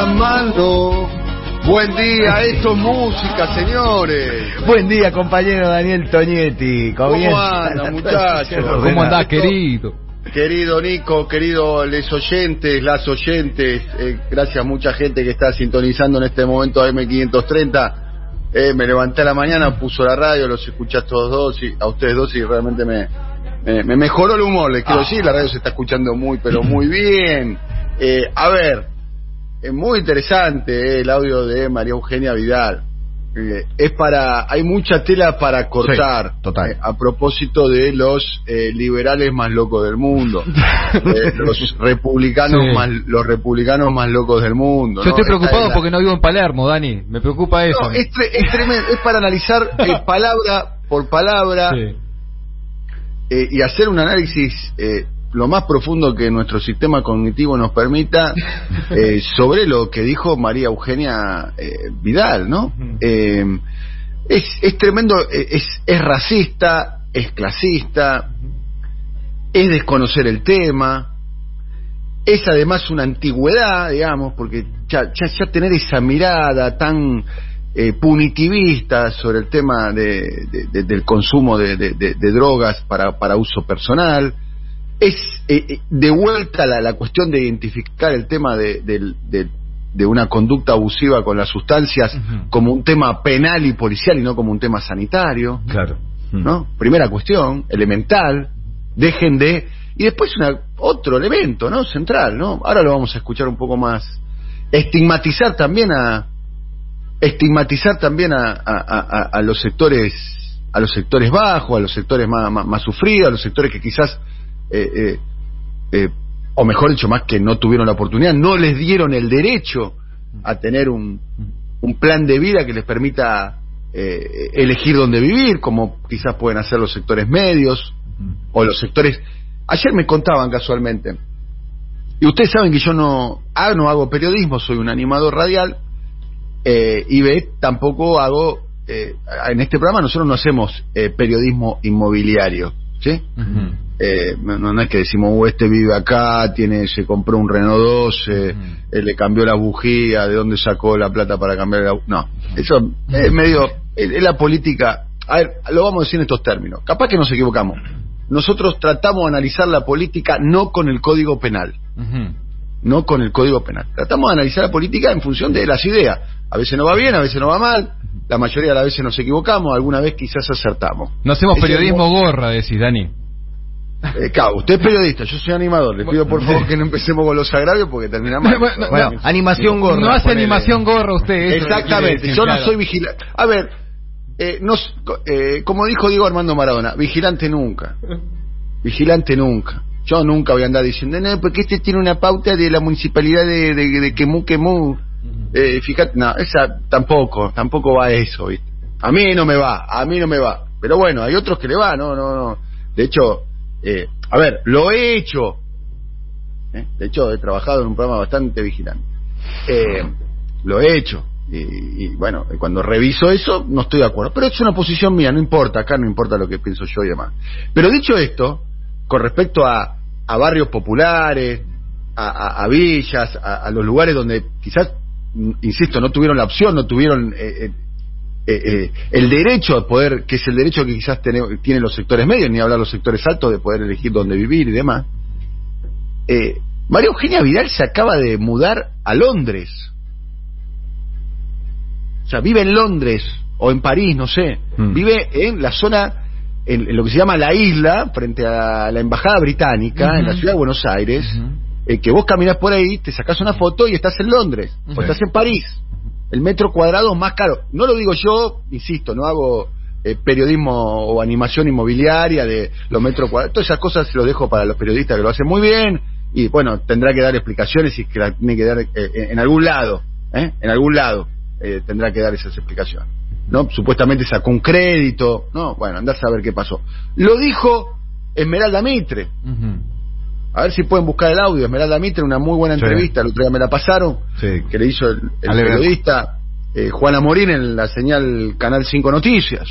la mano. Buen día, esto es música, señores. Buen día, compañero Daniel Toñetti. ¿Cómo anda, muchachos? ¿Cómo andás, querido? Querido Nico, querido les oyentes, las oyentes, eh, gracias a mucha gente que está sintonizando en este momento a M530. Eh, me levanté a la mañana, puso la radio, los escuché a todos dos y a ustedes dos y realmente me, me, me mejoró el humor, les quiero Ah. decir, la radio se está escuchando muy, pero muy bien. Eh, a ver, es muy interesante eh, el audio de María Eugenia Vidal. Eh, es para, hay mucha tela para cortar. Sí, total. Eh, a propósito de los eh, liberales más locos del mundo, los republicanos Sí. más, los republicanos más locos del mundo. Yo ¿no? estoy preocupado la- porque no vivo en Palermo, Dani. Me preocupa eso. No, es, tre- es tremendo, es para analizar palabra por palabra Sí. eh, y hacer un análisis eh, lo más profundo que nuestro sistema cognitivo nos permita eh, sobre lo que dijo María Eugenia eh, Vidal, ¿no? Eh, es, es tremendo, es, es racista, es clasista, es desconocer el tema, es además una antigüedad, digamos, porque ya, ya, ya tener esa mirada tan eh, punitivista sobre el tema de, de- de- del consumo de drogas para, para uso personal, es eh, eh, de vuelta la, la cuestión de identificar el tema de, del- del- de una conducta abusiva con las sustancias como un tema penal y policial y no como un tema sanitario. Claro. ¿no? Primera cuestión, elemental, dejen de... Y después una, otro elemento, ¿no? Central, ¿no? Ahora lo vamos a escuchar un poco más. Estigmatizar también a... Estigmatizar también a, a- a- a los sectores a los sectores bajos, a los sectores más, más, más sufridos, a los sectores que quizás, eh, eh, eh, o mejor dicho, más que no tuvieron la oportunidad, no les dieron el derecho a tener un, un plan de vida que les permita eh, elegir dónde vivir, como quizás pueden hacer los sectores medios o los sectores. Ayer me contaban casualmente, y ustedes saben que yo no, ah, no hago periodismo, soy un animador radial, eh, y B, tampoco hago, eh, en este programa nosotros no hacemos eh, periodismo inmobiliario, ¿sí? Eh, no, no es que decimos, "Uh, este vive acá, tiene, se compró un Renault 12, Ujú. eh, le cambió la bujía, de dónde sacó la plata para cambiar la bu-". No, eso es medio, es, es la política. A ver, lo vamos a decir en estos términos. Capaz que nos equivocamos. Nosotros tratamos de analizar la política no con el código penal, no con el código penal. Tratamos de analizar la política en función de las ideas. A veces no va bien, a veces no va mal, la mayoría de las veces nos equivocamos, alguna vez quizás acertamos. No hacemos periodismo mo- gorra, decís, Dani. Eh, claro, usted es periodista, yo soy animador. Le pido por favor que no empecemos con los agravios porque terminamos. Bueno, Bueno, animación gorda. No hace ponele. animación gorra usted. Exactamente, decir, yo no soy vigilante. A ver, eh, no eh, como dijo Diego Armando Maradona, vigilante nunca. Vigilante nunca. Yo nunca voy a andar diciendo, no, porque este tiene una pauta de la municipalidad de, de, de Quemú, Quemú. Eh, fíjate, no, esa tampoco, tampoco va a eso, ¿viste? A mí no me va, a mí no me va. Pero bueno, hay otros que le va, no, no, no. De hecho, eh, a ver, lo he hecho. ¿eh? De hecho, he trabajado en un programa bastante vigilante. Eh, lo he hecho. Y, y, bueno, cuando reviso eso, no estoy de acuerdo. Pero es una posición mía, no importa, acá no importa lo que pienso yo y demás. Pero dicho esto, con respecto a, a barrios populares, a, a- a villas, a, los lugares donde quizás, insisto, no tuvieron la opción, no tuvieron eh, eh, el derecho a poder, que es el derecho que quizás tiene- tienen los sectores medios, ni hablar los sectores altos, de poder elegir dónde vivir y demás. Eh, María Eugenia Vidal se acaba de mudar a Londres. O sea, vive en Londres o en París, no sé. Mm. Vive en la zona, en, en lo que se llama la isla, frente a la embajada británica, en la ciudad de Buenos Aires. Eh, que vos caminás por ahí, te sacás una foto y estás en Londres, o estás en París. El metro cuadrado más caro. No lo digo yo, insisto, no hago eh, periodismo o animación inmobiliaria de los metros cuadrados. Todas esas cosas se lo dejo para los periodistas que lo hacen muy bien y bueno, tendrá que dar explicaciones y que la tiene que dar eh, en algún lado, ¿eh? en algún lado eh, tendrá que dar esas explicaciones. ¿no? Supuestamente sacó un crédito, no, bueno, andar a saber qué pasó. Lo dijo Esmeralda Mitre. A ver si pueden buscar el audio. Esmeralda Mitre, una muy buena Sí. entrevista, el otro día me la pasaron, Sí. que le hizo el, periodista eh, Juana Morín en la señal Canal 5 Noticias.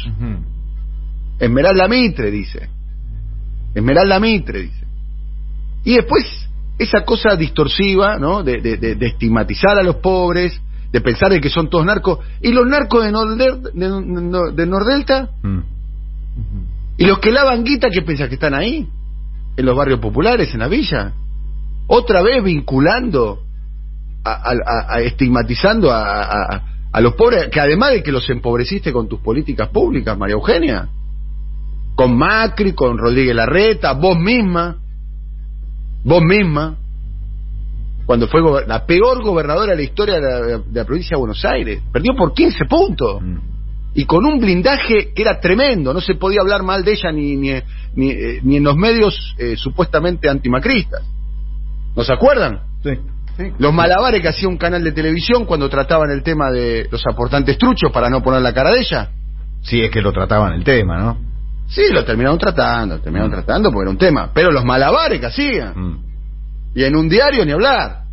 Esmeralda Mitre, dice. Esmeralda Mitre, dice. Y después esa cosa distorsiva, ¿no? De, de- de- de estigmatizar a los pobres, de pensar de que son todos narcos. ¿Y los narcos de, Nordel- de, de Nordelta? Mm. ¿Y los que lavan guita, qué pensás que están ahí? ¿En los barrios populares, en la villa? Otra vez vinculando, a, a- a- estigmatizando a, los pobres, que además de que los empobreciste con tus políticas públicas, María Eugenia, con Macri, con Rodríguez Larreta, vos misma, vos misma, cuando fue la peor gobernadora de la historia de la, de la provincia de Buenos Aires, perdió por 15 puntos Mm. Y con un blindaje que era tremendo, no se podía hablar mal de ella ni, ni, ni, eh, ni en los medios eh, supuestamente antimacristas. ¿No se acuerdan? Sí. Los malabares que hacía un canal de televisión cuando trataban el tema de los aportantes truchos para no poner la cara de ella. Sí, es que lo trataban el tema, ¿no? Sí, lo terminaron tratando, lo terminaron tratando porque era un tema. Pero los malabares que hacían. Mm. Y en un diario ni hablar.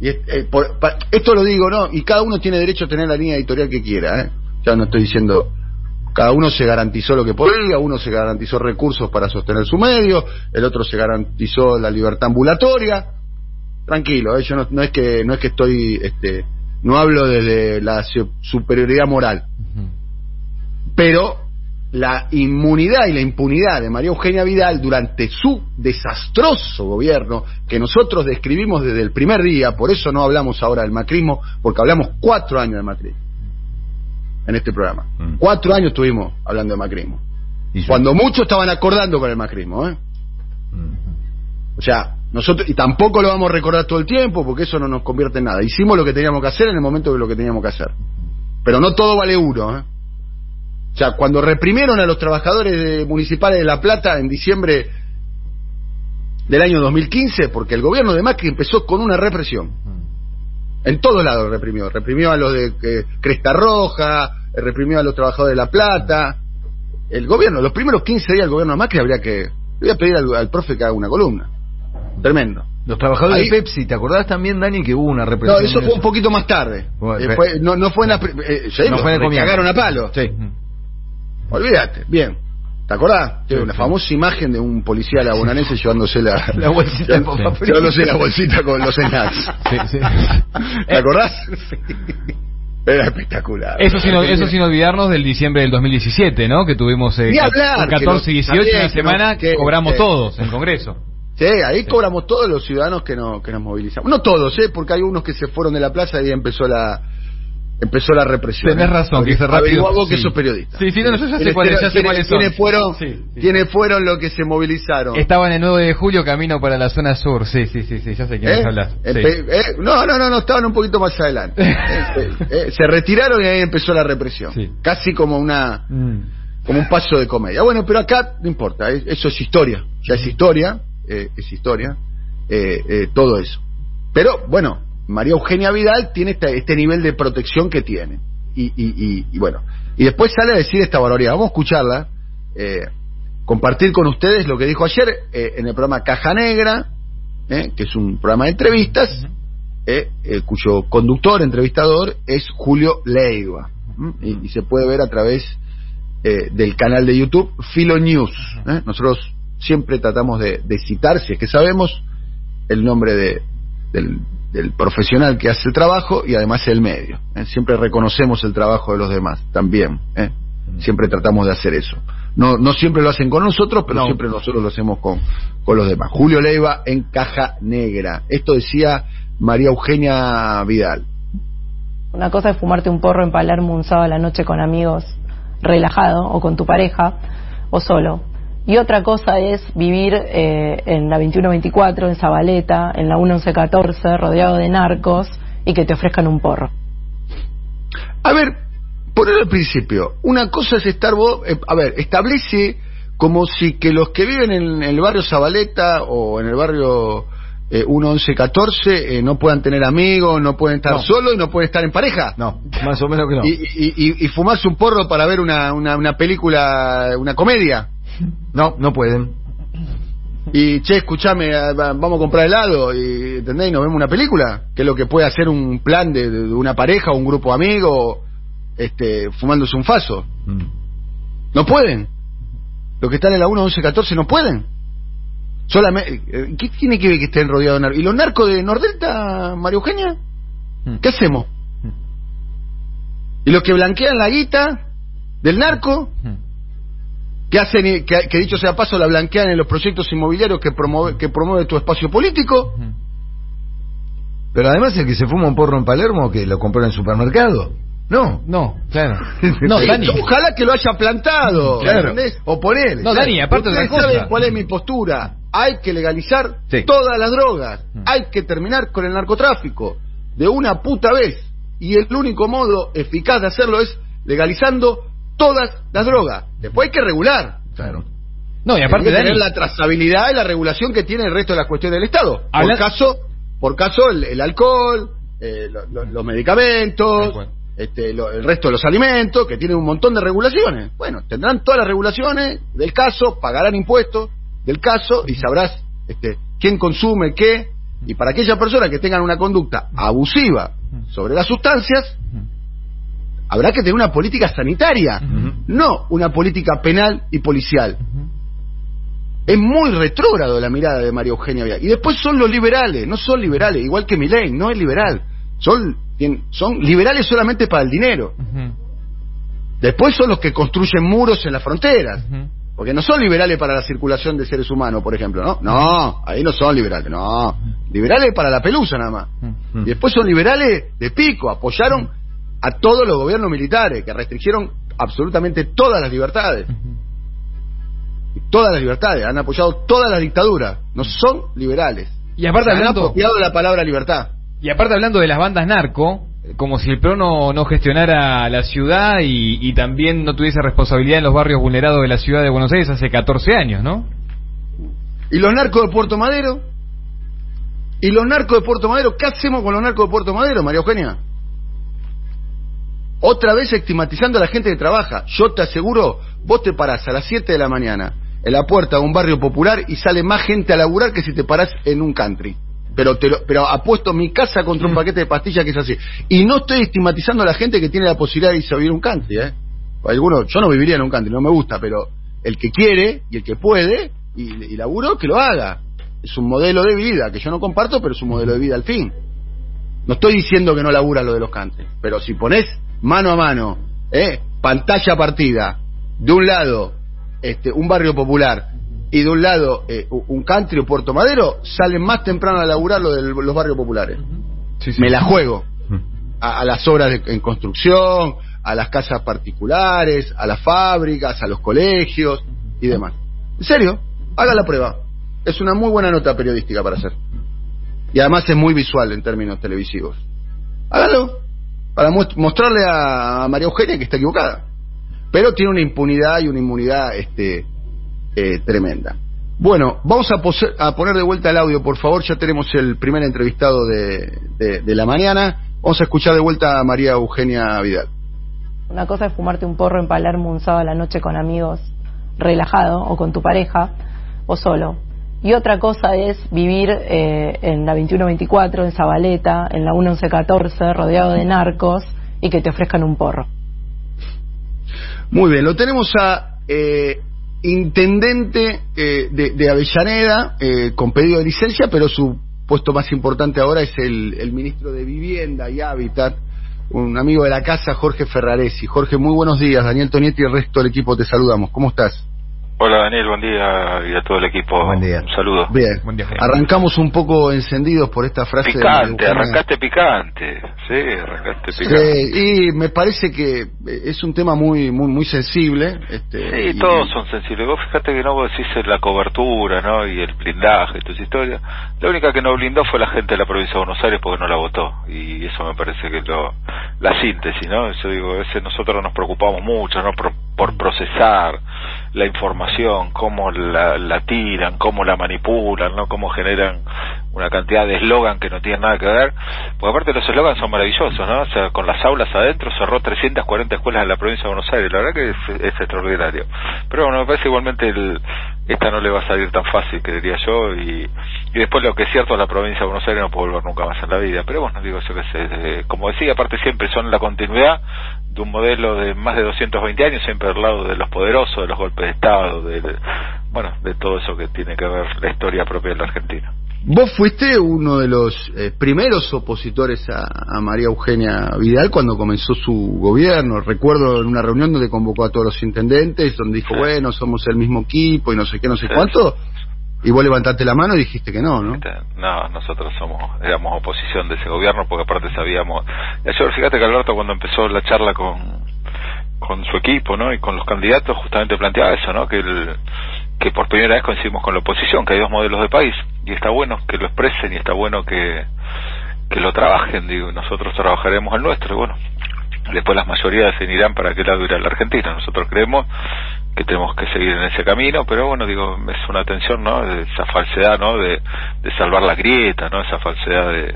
Y eh, por- pa- esto lo digo, ¿no? Y cada uno tiene derecho a tener la línea editorial que quiera, ¿eh? Ya no estoy diciendo. Cada uno se garantizó lo que podía, uno se garantizó recursos para sostener su medio, el otro se garantizó la libertad ambulatoria. Tranquilo, ¿eh? yo no, no es que no es que estoy, este, no hablo desde la su- superioridad moral, pero la inmunidad y la impunidad de María Eugenia Vidal durante su desastroso gobierno, que nosotros describimos desde el primer día, por eso no hablamos ahora del macrismo, porque hablamos cuatro años de macrismo en este programa. Mm. Cuatro años estuvimos hablando de macrismo. Y Cuando muchos estaban acordando con el macrismo, ¿eh? Mm. O sea, nosotros, y tampoco lo vamos a recordar todo el tiempo, porque eso no nos convierte en nada. Hicimos lo que teníamos que hacer en el momento de lo que teníamos que hacer. Pero no todo vale uno, ¿eh? O sea, cuando reprimieron a los trabajadores de- municipales de La Plata en diciembre del año 2015, porque el gobierno de Macri empezó con una represión. En todos lados reprimió. Reprimió a los de eh, Cresta Roja, eh, reprimió a los trabajadores de La Plata. El gobierno, los primeros 15 días del gobierno de Macri habría que... Le voy a pedir al, al profe que haga una columna. Tremendo. Los trabajadores Ahí- de Pepsi, ¿te acordás también, Dani, que hubo una No, represión? eso en fue un poquito más tarde. Bueno, Eh, pe- fue- no, no fue en la... eh, sí, No fue en el cagaron a palo. Sí. Olvídate. Bien. ¿Te acordás? Sí, una sí. famosa imagen de un policía labonanense llevándose la, La bolsita llevándose la bolsita con los snacks. ¿Te acordás? Era espectacular. Eso sin, eso sin olvidarnos del diciembre del 2017, ¿no? Que tuvimos eh, hablar, un 14 y que 18, lo- también, una semana que que- cobramos que- todos en el Congreso. Sí, ahí cobramos todos los ciudadanos que, no, que nos movilizamos. No todos, ¿eh? Porque hay unos que se fueron de la plaza y ahí empezó la empezó la represión. Tenés razón, que hice rápido. Vos que Sí. sos periodista. Sí, sí, no, no, yo ya sé ¿Quiénes cuáles, ya sé quiénes- cuáles son. fueron, Sí, sí. quiénes fueron los que se movilizaron? Estaba en el 9 de julio camino para la zona sur. Sí, sí, sí, sí, ya sé quiénes ¿Eh? hablas. Eh, No, no, no, no, estaban un poquito más adelante. Eh, eh, eh, se retiraron y ahí empezó la represión. Casi como una Mm. como un paso de comedia. Bueno, pero acá no importa, es- eso es historia, ya es historia, eh, es historia, eh, eh, todo eso. Pero bueno, María Eugenia Vidal tiene este, este nivel de protección que tiene. Y, y, y, y bueno, y después sale a decir esta barbaridad. Vamos a escucharla, eh, compartir con ustedes lo que dijo ayer eh, en el programa Caja Negra, eh, que es un programa de entrevistas, eh, eh, cuyo conductor, entrevistador, es Julio Leiva. Y, se puede ver a través del canal de YouTube Filo News. ¿eh? Nosotros siempre tratamos de, de citar, si es que sabemos, el nombre de, del, del profesional que hace el trabajo y además el medio. ¿eh? Siempre reconocemos el trabajo de los demás también. ¿eh? Siempre tratamos de hacer eso. No, no siempre lo hacen con nosotros, pero No. siempre nosotros lo hacemos con, con los demás. Julio Leiva en Caja Negra. Esto decía María Eugenia Vidal. Una cosa es fumarte un porro en Palermo un sábado a la noche con amigos, relajado, o con tu pareja, o solo. Y otra cosa es vivir eh, en la 2124, en Zabaleta, en la 1114, rodeado de narcos, y que te ofrezcan un porro. A ver, poner al principio, una cosa es estar vos, eh, a ver, establece como si que los que viven en el barrio Zabaleta o en el barrio eh, 1114 eh, no puedan tener amigos, no pueden estar No. solos y no pueden estar en pareja. No, más o menos que no. Y, y, y- y fumarse un porro para ver una, una, una película, una comedia. No, no pueden. Y, che, escuchame, ah, va- vamos a comprar helado y, ¿entendés? Y nos vemos una película, que es lo que puede hacer un plan de, de una pareja o un grupo de amigos, este, fumándose un faso. Mm. No pueden. Los que están en la 1, 11, 14 no pueden. Solamente, eh, ¿Qué tiene que ver que estén rodeados de narcos? ¿Y los narcos de Nordelta, María Eugenia? Mm. ¿Qué hacemos? Mm. ¿Y los que blanquean la guita del narco? Que hacen y- que, que dicho sea paso la blanquean en los proyectos inmobiliarios que promueve que promueve tu espacio político. Pero además el que se fuma un porro en Palermo, que lo compró en el supermercado. No. No, claro. No, Dani. ojalá que lo haya plantado Claro. ¿entendés? O ponele. No, Dani, aparte cosa. saben cuál es mi postura hay que legalizar Sí. todas las drogas Mm. hay que terminar con el narcotráfico de una puta vez y el único modo eficaz de hacerlo es legalizando todas las drogas después hay que regular Claro. No, y aparte, tener la trazabilidad y la regulación que tiene el resto de las cuestiones del Estado. Habla- Por caso, por caso el, el alcohol, eh, lo- lo- los medicamentos, este, lo- el resto de los alimentos, que tienen un montón de regulaciones. Bueno, tendrán todas las regulaciones del caso, pagarán impuestos del caso y sabrás este, quién consume qué. Y para aquellas personas que tengan una conducta abusiva sobre las sustancias, habrá que tener una política sanitaria, no una política penal y policial. Es muy retrógrado la mirada de María Eugenia Vidal. Y después son los liberales, no son liberales, igual que Milei, no es liberal. Son, son liberales solamente para el dinero. Después son los que construyen muros en las fronteras. Porque no son liberales para la circulación de seres humanos, por ejemplo, ¿no? No, ahí no son liberales, no. Liberales para la pelusa nada más. Y después son liberales de pico, apoyaron a todos los gobiernos militares que restringieron absolutamente todas las libertades. Todas las libertades, han apoyado todas las dictaduras, no son liberales. Y aparte han hablando- apropiado la palabra libertad. Y aparte hablando de las bandas narco, como si el PRO no, no gestionara la ciudad y, y también no tuviese responsabilidad en los barrios vulnerados de la ciudad de Buenos Aires hace 14 años, ¿no? ¿Y los narcos de Puerto Madero? ¿Y los narcos de Puerto Madero? ¿Qué hacemos con los narcos de Puerto Madero, María Eugenia? Otra vez estigmatizando a la gente que trabaja. Yo te aseguro, vos te parás a las 7 de la mañana en la puerta de un barrio popular y sale más gente a laburar que si te parás en un country. Pero, te lo- pero apuesto mi casa contra un paquete de pastillas que es así. Y no estoy estigmatizando a la gente que tiene la posibilidad de irse a vivir un country, ¿eh? Alguno, yo no viviría en un country, no me gusta, pero el que quiere y el que puede y, y laburo, que lo haga. Es un modelo de vida que yo no comparto, pero es un modelo de vida al fin. No estoy diciendo que no labura lo de los country, pero si pones mano a mano, ¿eh? pantalla partida, de un lado este, un barrio popular y de un lado eh, un country o Puerto Madero, salen más temprano a laburar lo de los barrios populares. Me la juego a, a las obras de- en construcción, a las casas particulares, a las fábricas, a los colegios y demás. En serio, haga la prueba. Es una muy buena nota periodística para hacer. Y además es muy visual en términos televisivos. Hágalo para mostrarle a María Eugenia que está equivocada. Pero tiene una impunidad y una inmunidad este, eh, tremenda. Bueno, vamos a, pose- a poner de vuelta el audio, por favor. Ya tenemos el primer entrevistado de, de- de la mañana. Vamos a escuchar de vuelta a María Eugenia Vidal. Una cosa es fumarte un porro en Palermo un sábado a la noche con amigos, relajado, o con tu pareja, o solo. Y otra cosa es vivir eh, en la 2124, en Zabaleta, en la 1114, rodeado de narcos y que te ofrezcan un porro. Muy bien, lo tenemos a eh, intendente eh, de, de Avellaneda eh, con pedido de licencia, pero su puesto más importante ahora es el, el ministro de Vivienda y Hábitat, un amigo de la casa, Jorge Ferraresi. Jorge, muy buenos días. Daniel Tonietti y el resto del equipo te saludamos. ¿Cómo estás? Hola Daniel, buen día y a todo el equipo. Buen día. Un saludo. Bien. Buen día. Arrancamos un poco encendidos por esta frase. de Picante, Eugenia. arrancaste picante. Sí, arrancaste Sí, picante. y me parece que es un tema muy muy muy sensible. Este, Sí, y- todos son sensibles. Vos fíjate que no vos decís la cobertura, ¿no? Y el blindaje, tus historias. La única que no blindó fue la gente de la provincia de Buenos Aires porque no la votó. Y eso me parece que es lo, la síntesis, ¿no? Eso digo, a veces nosotros nos preocupamos mucho, ¿no? Por, por procesar la información, cómo la, la tiran, cómo la manipulan, ¿no? Cómo generan una cantidad de eslogan que no tienen nada que ver. Porque aparte los eslogans son maravillosos, ¿no? O sea, con las aulas adentro cerró 340 escuelas en la provincia de Buenos Aires. La verdad que es, es extraordinario. Pero bueno, me parece igualmente el, esta no le va a salir tan fácil, creería yo. Y, y después lo que es cierto, la provincia de Buenos Aires no puede volver nunca más en la vida. Pero bueno, digo, yo qué sé. eh, como decía, aparte siempre son la continuidad de un modelo de más de 220 años, siempre al lado de los poderosos, de los golpes de Estado, de, bueno, de todo eso que tiene que ver la historia propia de la Argentina. Vos fuiste uno de los eh, primeros opositores a, a, María Eugenia Vidal cuando comenzó su gobierno. Recuerdo en una reunión donde convocó a todos los intendentes, donde dijo, Sí. bueno, somos el mismo equipo y no sé qué, no sé Sí. cuánto. Y vos levantaste la mano y dijiste que no, ¿no? Este, No, nosotros somos, éramos oposición de ese gobierno porque aparte sabíamos. Ayer, fíjate que Alberto cuando empezó la charla con, con su equipo, ¿no? Y con los candidatos justamente planteaba eso, ¿no? Que el, que por primera vez coincidimos con la oposición, que hay dos modelos de país y está bueno que lo expresen y está bueno que que lo trabajen, digo, nosotros trabajaremos el nuestro, y bueno, después las mayorías definirán para qué lado irá la Argentina. Nosotros creemos que tenemos que seguir en ese camino, pero bueno, digo, es una tensión, ¿no? Esa falsedad, ¿no? De, salvar la grieta, ¿no? Esa falsedad de,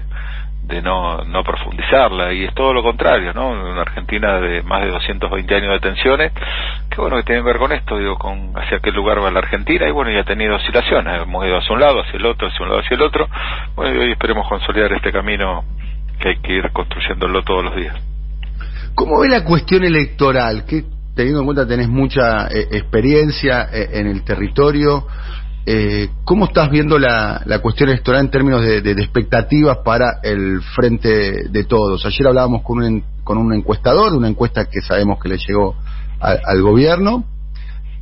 de no, no profundizarla, y es todo lo contrario, ¿no? Una Argentina de más de 220 años de tensiones, que bueno, que tiene que ver con esto, digo, con hacia qué lugar va la Argentina, y bueno, ya ha tenido oscilaciones, hemos ido hacia un lado, hacia el otro, hacia un lado, hacia el otro, bueno, y hoy esperemos consolidar este camino que hay que ir construyéndolo todos los días. ¿Cómo ve la cuestión electoral? Que teniendo en cuenta tenés mucha eh, experiencia eh, en el territorio, eh, ¿cómo estás viendo la, cuestión electoral en términos de, expectativas para el frente de todos? Ayer hablábamos con un, con un encuestador, una encuesta que sabemos que le llegó al gobierno,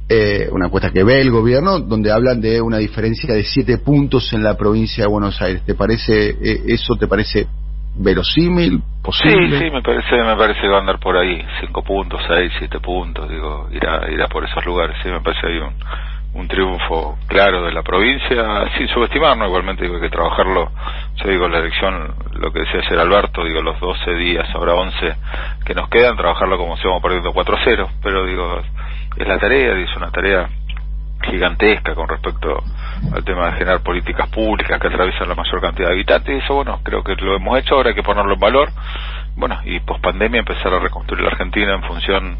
eh, una encuesta que ve el gobierno, donde hablan de una diferencia de siete puntos en la provincia de Buenos Aires. ¿Te parece eh, eso? ¿Te parece verosímil? ¿Posible? Sí, sí, me parece, me parece que va a andar por ahí, cinco puntos, seis, siete puntos, digo, irá, irá por esos lugares, sí, me parece ahí un, un triunfo claro de la provincia, sin subestimarlo, igualmente digo, hay que trabajarlo, yo digo, la elección, lo que decía ayer Alberto, digo, los 12 días, ahora 11 que nos quedan, trabajarlo como si vamos perdiendo 4-0, pero digo, es la tarea, es una tarea gigantesca con respecto al tema de generar políticas públicas que atraviesan la mayor cantidad de habitantes y eso bueno creo que lo hemos hecho ahora hay que ponerlo en valor. Bueno y post pandemia empezar a reconstruir la Argentina en función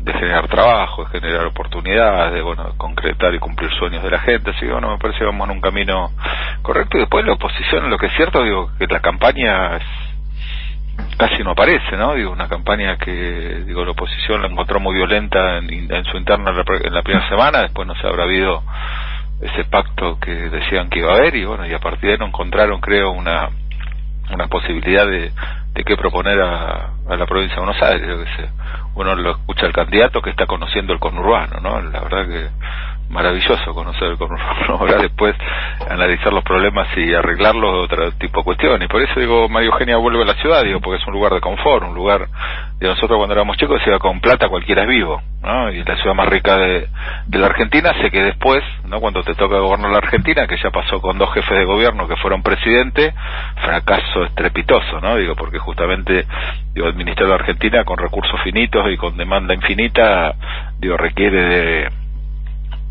de generar trabajo de generar oportunidades de bueno concretar y cumplir sueños de la gente. Así que bueno me parece que vamos en un camino correcto. Y después la oposición lo que es cierto digo que la campaña es casi no aparece, ¿no? Digo, una campaña que, digo, la oposición la encontró muy violenta en, en su interna en la, primera semana, después no se habrá habido ese pacto que decían que iba a haber y bueno, y a partir de ahí no encontraron, creo, una una posibilidad de, de qué proponer a, a la provincia de Buenos Aires, yo que sé. Uno lo escucha al candidato que está conociendo el conurbano, ¿no? La verdad que maravilloso conocer conurbano, ahora después analizar los problemas y arreglarlos otro tipo de cuestión. Y por eso digo, María Eugenia vuelve a la ciudad, digo, porque es un lugar de confort, un lugar de nosotros cuando éramos chicos decía con plata cualquiera es vivo, ¿no? Y la ciudad más rica de, de la Argentina, sé que después, ¿no? Cuando te toca gobernar la Argentina, que ya pasó con dos jefes de gobierno que fueron presidente, fracaso estrepitoso, ¿no? Digo, porque justamente, digo, administrar la Argentina con recursos finitos y con demanda infinita, digo, requiere de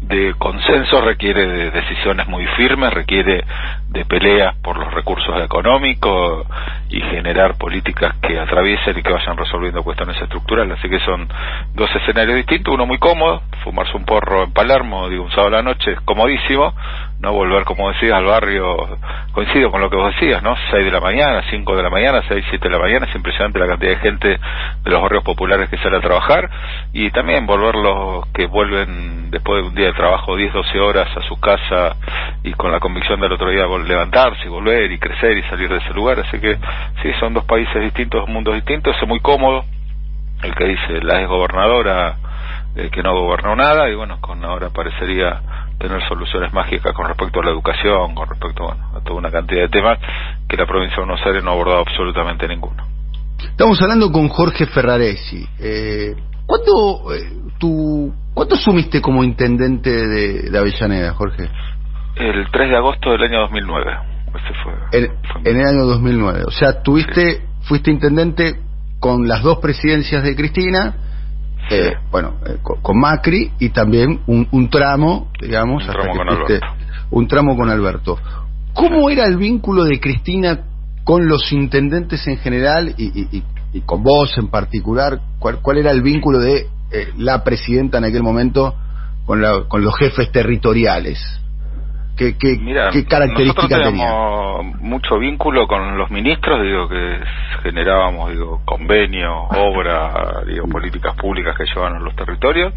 de consenso, requiere de decisiones muy firmes, requiere de peleas por los recursos económicos y generar políticas que atraviesen y que vayan resolviendo cuestiones estructurales. Así que son dos escenarios distintos, uno muy cómodo, fumarse un porro en Palermo, digo, un sábado a la noche, es comodísimo, no volver, como decías, al barrio, coincido con lo que vos decías, ¿no? 6 de la mañana, 5 de la mañana, 6, 7 de la mañana, es impresionante la cantidad de gente de los barrios populares que sale a trabajar y también volver los que vuelven después de un día de trabajo 10, 12 horas a su casa y con la convicción del otro día vol- levantarse y volver y crecer y salir de ese lugar, así que sí, son dos países distintos, dos mundos distintos, es muy cómodo, el que dice la exgobernadora eh, que no gobernó nada y bueno, con ahora parecería tener soluciones mágicas con respecto a la educación, con respecto bueno, a toda una cantidad de temas que la provincia de Buenos Aires no ha abordado absolutamente ninguno. Estamos hablando con Jorge Ferraresi. Eh, ¿cuánto, eh, tú, ¿Cuánto asumiste como intendente de, de Avellaneda, Jorge? El 3 de agosto del año 2009. Ese fue, En, fue en el año 2009. O sea, tuviste, fuiste intendente con las dos presidencias de Cristina, eh, bueno, eh, con, con Macri y también un, un tramo, digamos, Un hasta tramo que con fuiste- Alberto. un tramo con Alberto. ¿Cómo era el vínculo de Cristina con los intendentes en general y, y- y- y con vos en particular? ¿Cuál, cuál era el vínculo de eh, la presidenta en aquel momento con, la- con los jefes territoriales? ¿Qué, qué, Mira, qué características nosotros tenía? teníamos mucho vínculo con los ministros, digo que generábamos, digo, convenios, obras, digo, políticas públicas que llevan a los territorios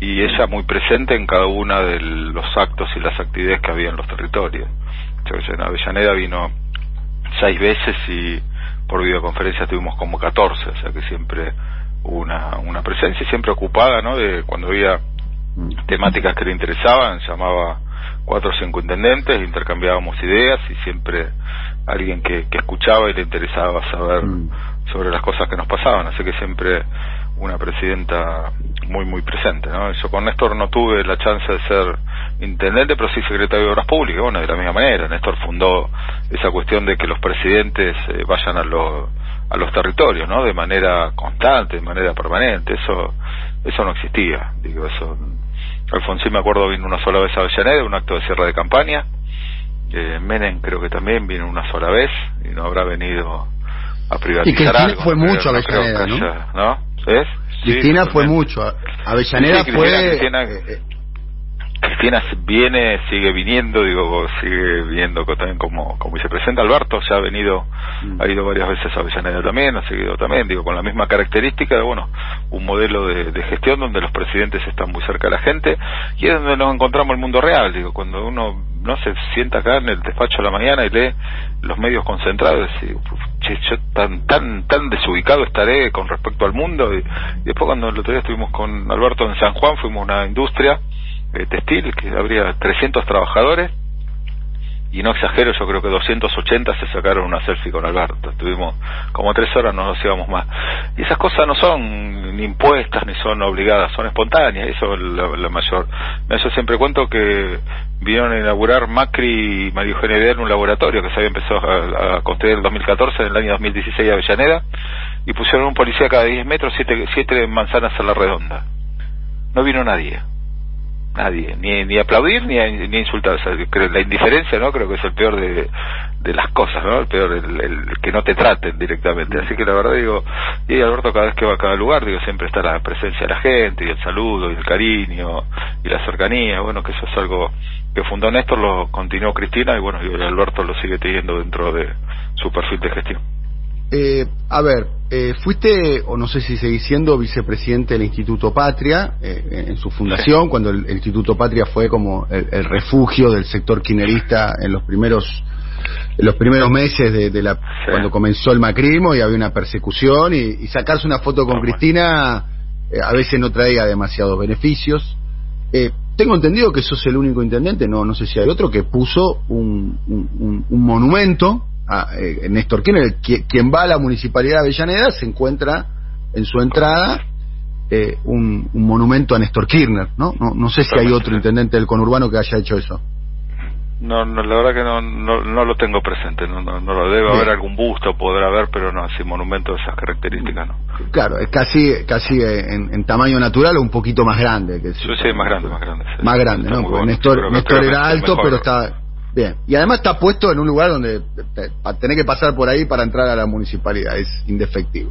y ella muy presente en cada una de los actos y las actividades que había en los territorios. en Avellaneda vino seis veces y por videoconferencia tuvimos como 14, o sea que siempre hubo una, una presencia siempre ocupada, ¿no? De cuando había temáticas que le interesaban, llamaba cuatro o cinco intendentes, intercambiábamos ideas y siempre alguien que, que escuchaba y le interesaba saber mm. sobre las cosas que nos pasaban, así que siempre una presidenta muy muy presente, ¿no? Yo con Néstor no tuve la chance de ser intendente, pero sí secretario de Obras Públicas, bueno, de la misma manera, Néstor fundó esa cuestión de que los presidentes eh, vayan a los a los territorios, ¿no? De manera constante, de manera permanente, eso eso no existía, digo, eso Alfonsín me acuerdo vino una sola vez a Avellaneda, un acto de cierre de campaña, eh, Menem creo que también vino una sola vez y no habrá venido a privatizar y que fue mucho a Avellaneda, ¿no? Cristina fue mucho. Avellaneda fue. Cristina viene, sigue viniendo, digo, sigue viniendo también como, como vicepresidenta. Alberto ya ha venido, mm. ha ido varias veces a Avellaneda también, ha seguido también, digo, con la misma característica de, bueno, un modelo de, de, gestión donde los presidentes están muy cerca de la gente y es donde nos encontramos el mundo real, digo, cuando uno no se sienta acá en el despacho a la mañana y lee los medios concentrados y che, yo tan tan tan desubicado estaré con respecto al mundo y, después cuando el otro día estuvimos con Alberto en San Juan fuimos a una industria eh, textil que habría 300 trabajadores y no exagero, yo creo que 280 se sacaron una selfie con Alberto. Estuvimos como tres horas, no nos íbamos más. Y esas cosas no son ni impuestas ni son obligadas, son espontáneas. Eso es la, mayor. Yo siempre cuento que vinieron a inaugurar Macri y Mario Eugenia un laboratorio que se había empezado a, construir en el 2014, en el año 2016 a Avellaneda, y pusieron un policía cada 10 metros, siete, siete manzanas a la redonda. No vino nadie nadie, ni, ni aplaudir ni, ni insultar. la indiferencia, ¿no? Creo que es el peor de, de las cosas, ¿no? El peor, el, que no te traten directamente. Así que la verdad digo, y Alberto cada vez que va a cada lugar, digo, siempre está la presencia de la gente y el saludo y el cariño y la cercanía. Bueno, que eso es algo que fundó Néstor, lo continuó Cristina y bueno, y Alberto lo sigue teniendo dentro de su perfil de gestión. Eh, a ver, eh, fuiste, o no sé si seguís siendo, vicepresidente del Instituto Patria, eh, en su fundación, cuando el, Instituto Patria fue como el, refugio del sector quinerista en los primeros en los primeros meses de, la cuando comenzó el macrismo y había una persecución y, sacarse una foto con Cristina a veces no traía demasiados beneficios. tengo entendido que sos el único intendente, no no sé si hay otro que puso un, un, un monumento a eh, Néstor Kirchner, quien va a la municipalidad de Avellaneda, se encuentra en su entrada eh, un, monumento a Néstor Kirchner, ¿no? No, no sé si hay otro intendente del conurbano que haya hecho eso. No, no la verdad que no, no, lo tengo presente, no, no, no lo debe haber algún busto, podrá haber, pero no, así monumento de esas características, ¿no? Claro, es casi casi en, tamaño natural o un poquito más grande. Que sí, sí, más grande, más grande. Más grande, ¿no? Porque Néstor, Néstor era alto, pero está Bien, y además está puesto en un lugar donde tener que pasar por ahí para entrar a la municipalidad, es indefectivo.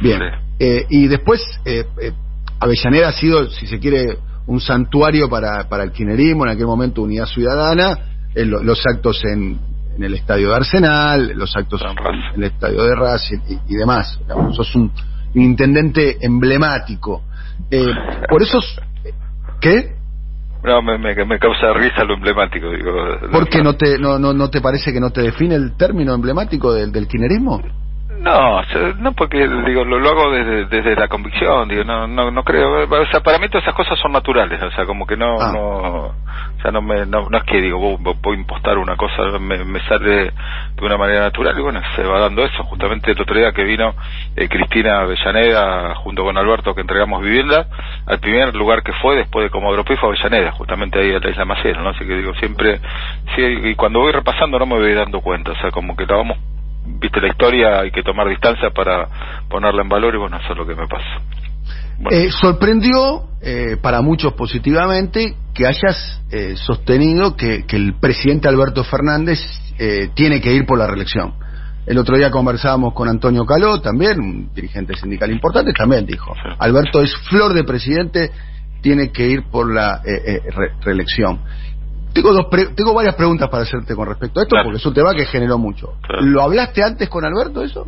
Bien, eh, y después eh, eh, Avellaneda ha sido, si se quiere, un santuario para, para el quinerismo, en aquel momento Unidad Ciudadana, los actos en, en, el estadio de Arsenal, los actos en el estadio de Racing y, demás. sos un, intendente emblemático. por eso, ¿qué? No, me, me, me, causa risa lo emblemático. Digo, ¿Por qué no te, no, no, no te parece que no te define el término emblemático del, del kinerismo? No, no porque digo lo, lo hago desde, desde la convicción, digo no no no creo, o sea, para mí todas esas cosas son naturales, o sea, como que no ah. no o sea, no me no, es que digo voy, a impostar una cosa, me, me, sale de una manera natural y bueno, se va dando eso, justamente el otro día que vino eh, Cristina Avellaneda junto con Alberto que entregamos vivienda, al primer lugar que fue después de Comodoro fue Avellaneda, justamente ahí a la Isla Maciel, ¿no? Así que digo, siempre sí, y cuando voy repasando no me voy dando cuenta, o sea, como que la vamos viste la historia, hay que tomar distancia para ponerla en valor y bueno, eso es lo que me pasa. Eh, sorprendió eh, para muchos positivamente que hayas eh, sostenido que, el presidente Alberto Fernández tiene que ir por la reelección. El otro día conversábamos con Antonio Caló, también un dirigente sindical importante, también dijo, Alberto es flor de presidente, tiene que ir por la reelección. Tengo, dos tengo varias preguntas para hacerte con respecto a esto, porque es un tema que generó mucho. ¿Lo hablaste antes con Alberto eso?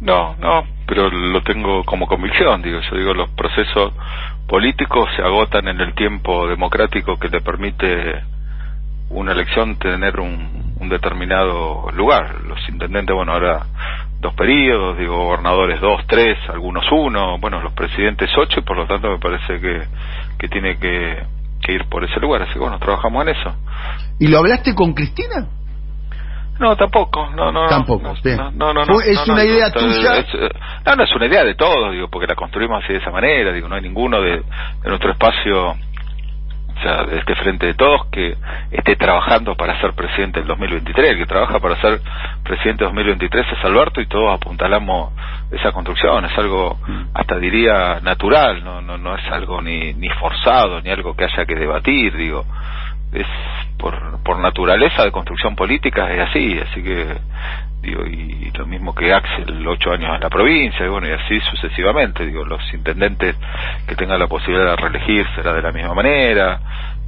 No, no, pero lo tengo como convicción, digo, yo digo, los procesos políticos se agotan en el tiempo democrático que le permite una elección tener un, un determinado lugar. Los intendentes, bueno, ahora dos periodos, digo, gobernadores dos, tres, algunos uno, bueno, los presidentes ocho, y por lo tanto me parece que, que tiene que, que ir por ese lugar. Así que bueno, trabajamos en eso. ¿Y lo hablaste con Cristina? No, tampoco, no, no. Tampoco, no, bien. no, no, no, Fue- es una idea tuya. no, no, es una idea de todos, digo, porque la construimos así de esa manera, digo, no hay ninguno de, de nuestro espacio, o sea, de este frente de todos que esté trabajando para ser presidente del 2023, el que trabaja para ser presidente del 2023 es Alberto y todos apuntalamos esa construcción, es algo, hasta diría, natural, no, no, no es algo ni, ni forzado, ni algo que haya que debatir, digo, es por, por naturaleza de construcción política es así, así que digo y, lo mismo que Axel ocho años en la provincia y bueno y así sucesivamente digo los intendentes que tengan la posibilidad de reelegir será de la misma manera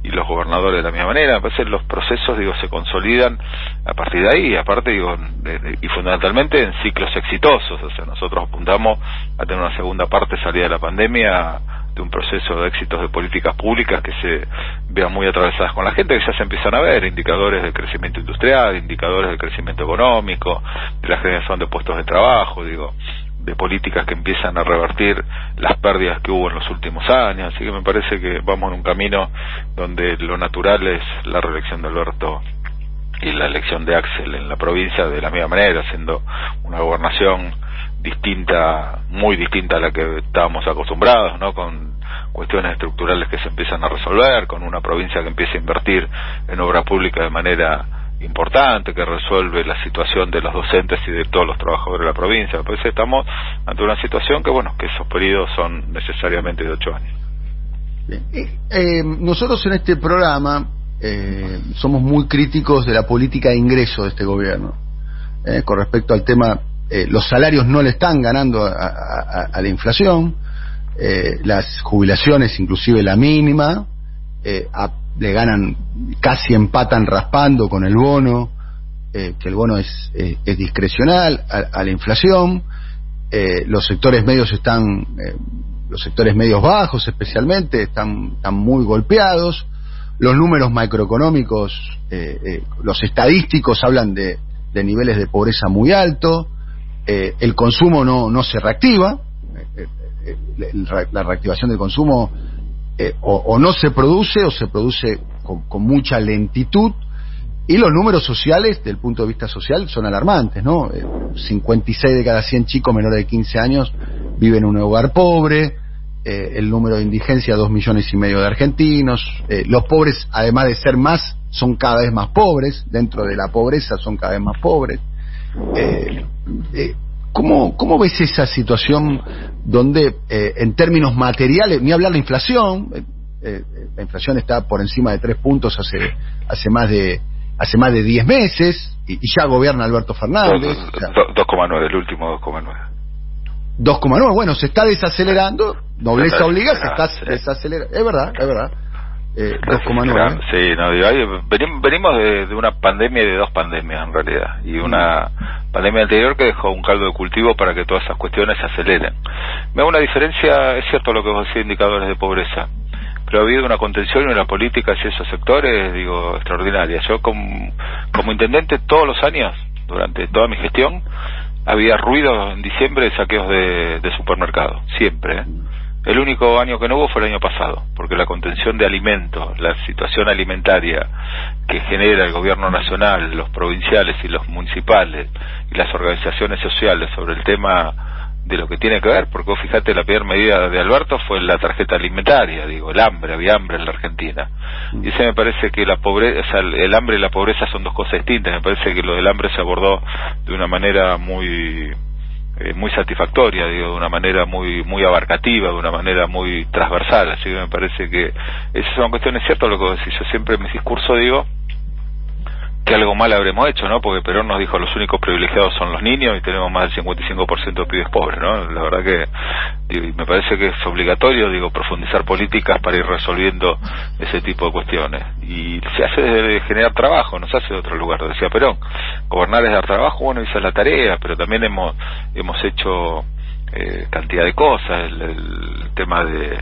y los gobernadores de la misma manera a veces los procesos digo se consolidan a partir de ahí aparte digo y fundamentalmente en ciclos exitosos o sea nosotros apuntamos a tener una segunda parte salida de la pandemia de un proceso de éxitos de políticas públicas que se vean muy atravesadas con la gente, que ya se empiezan a ver indicadores de crecimiento industrial, indicadores de crecimiento económico, de la generación de puestos de trabajo, digo, de políticas que empiezan a revertir las pérdidas que hubo en los últimos años, así que me parece que vamos en un camino donde lo natural es la reelección de Alberto y la elección de Axel en la provincia de la misma manera, siendo una gobernación distinta, muy distinta a la que estábamos acostumbrados, ¿no? Con cuestiones estructurales que se empiezan a resolver, con una provincia que empieza a invertir en obra pública de manera importante, que resuelve la situación de los docentes y de todos los trabajadores de la provincia. Pues estamos ante una situación que, bueno, que esos periodos son necesariamente de ocho años. Eh, eh, nosotros en este programa eh, somos muy críticos de la política de ingreso de este gobierno. Eh, con respecto al tema, eh, los salarios no le están ganando a, la inflación, eh, las jubilaciones, inclusive la mínima, eh, le ganan, casi empatan raspando con el bono, que el bono es, discrecional a, la inflación. Los sectores medios están, los sectores medios bajos especialmente, están, muy golpeados. Los números macroeconómicos, los estadísticos hablan de, niveles de pobreza muy alto. Eh, el consumo no, no se reactiva. Eh, eh, la, reactivación del consumo o, no se produce o se produce con, mucha lentitud. Y los números sociales, desde el punto de vista social, son alarmantes, ¿no? Eh, 56 de cada 100 chicos menores de 15 años viven en un hogar pobre, el número de indigencia, 2 millones y medio de argentinos, los pobres, además de ser más, son cada vez más pobres, dentro de la pobreza son cada vez más pobres. Eh, ¿cómo, ¿Cómo ves esa situación donde, eh, en términos materiales, ni hablar de inflación, eh, eh, la inflación está por encima de tres puntos hace, hace más de hace más de 10 meses y, y ya gobierna Alberto Fernández. o sea, Do- 2,9, el último 2,9. 2,9, bueno, se está desacelerando, nobleza obliga, se está desacelerando, es verdad, es verdad. Eh, Está 2,9. Sí, no, digo, venimos de, de una pandemia y de dos pandemias en realidad. Y una pandemia anterior que dejó un caldo de cultivo para que todas esas cuestiones se aceleren. Me hago una diferencia, es cierto lo que vos decís, indicadores de pobreza. Pero ha habido una contención en las políticas y esos sectores, digo, extraordinaria. Yo como, como intendente todos los años, durante toda mi gestión, había ruido en diciembre de saqueos de, de supermercados, siempre. ¿eh? El único año que no hubo fue el año pasado, porque la contención de alimentos, la situación alimentaria que genera el gobierno nacional, los provinciales y los municipales y las organizaciones sociales sobre el tema de lo que tiene que ver, porque vos fíjate la primera medida de Alberto fue la tarjeta alimentaria, digo, el hambre, había hambre en la Argentina. Y ese me parece que la pobreza, o sea, el hambre y la pobreza son dos cosas distintas, me parece que lo del hambre se abordó de una manera muy eh, muy satisfactoria, digo, de una manera muy muy abarcativa, de una manera muy transversal, así que me parece que esas son cuestiones. Ciertas lo que yo siempre en mis discursos digo que algo mal habremos hecho, ¿no? Porque Perón nos dijo los únicos privilegiados son los niños y tenemos más del 55% de pibes pobres, ¿no? La verdad que me parece que es obligatorio, digo, profundizar políticas para ir resolviendo ese tipo de cuestiones. Y se hace de generar trabajo, no se hace de otro lugar, decía Perón. Gobernar es dar trabajo, bueno, esa es la tarea, pero también hemos, hemos hecho eh, cantidad de cosas, el tema de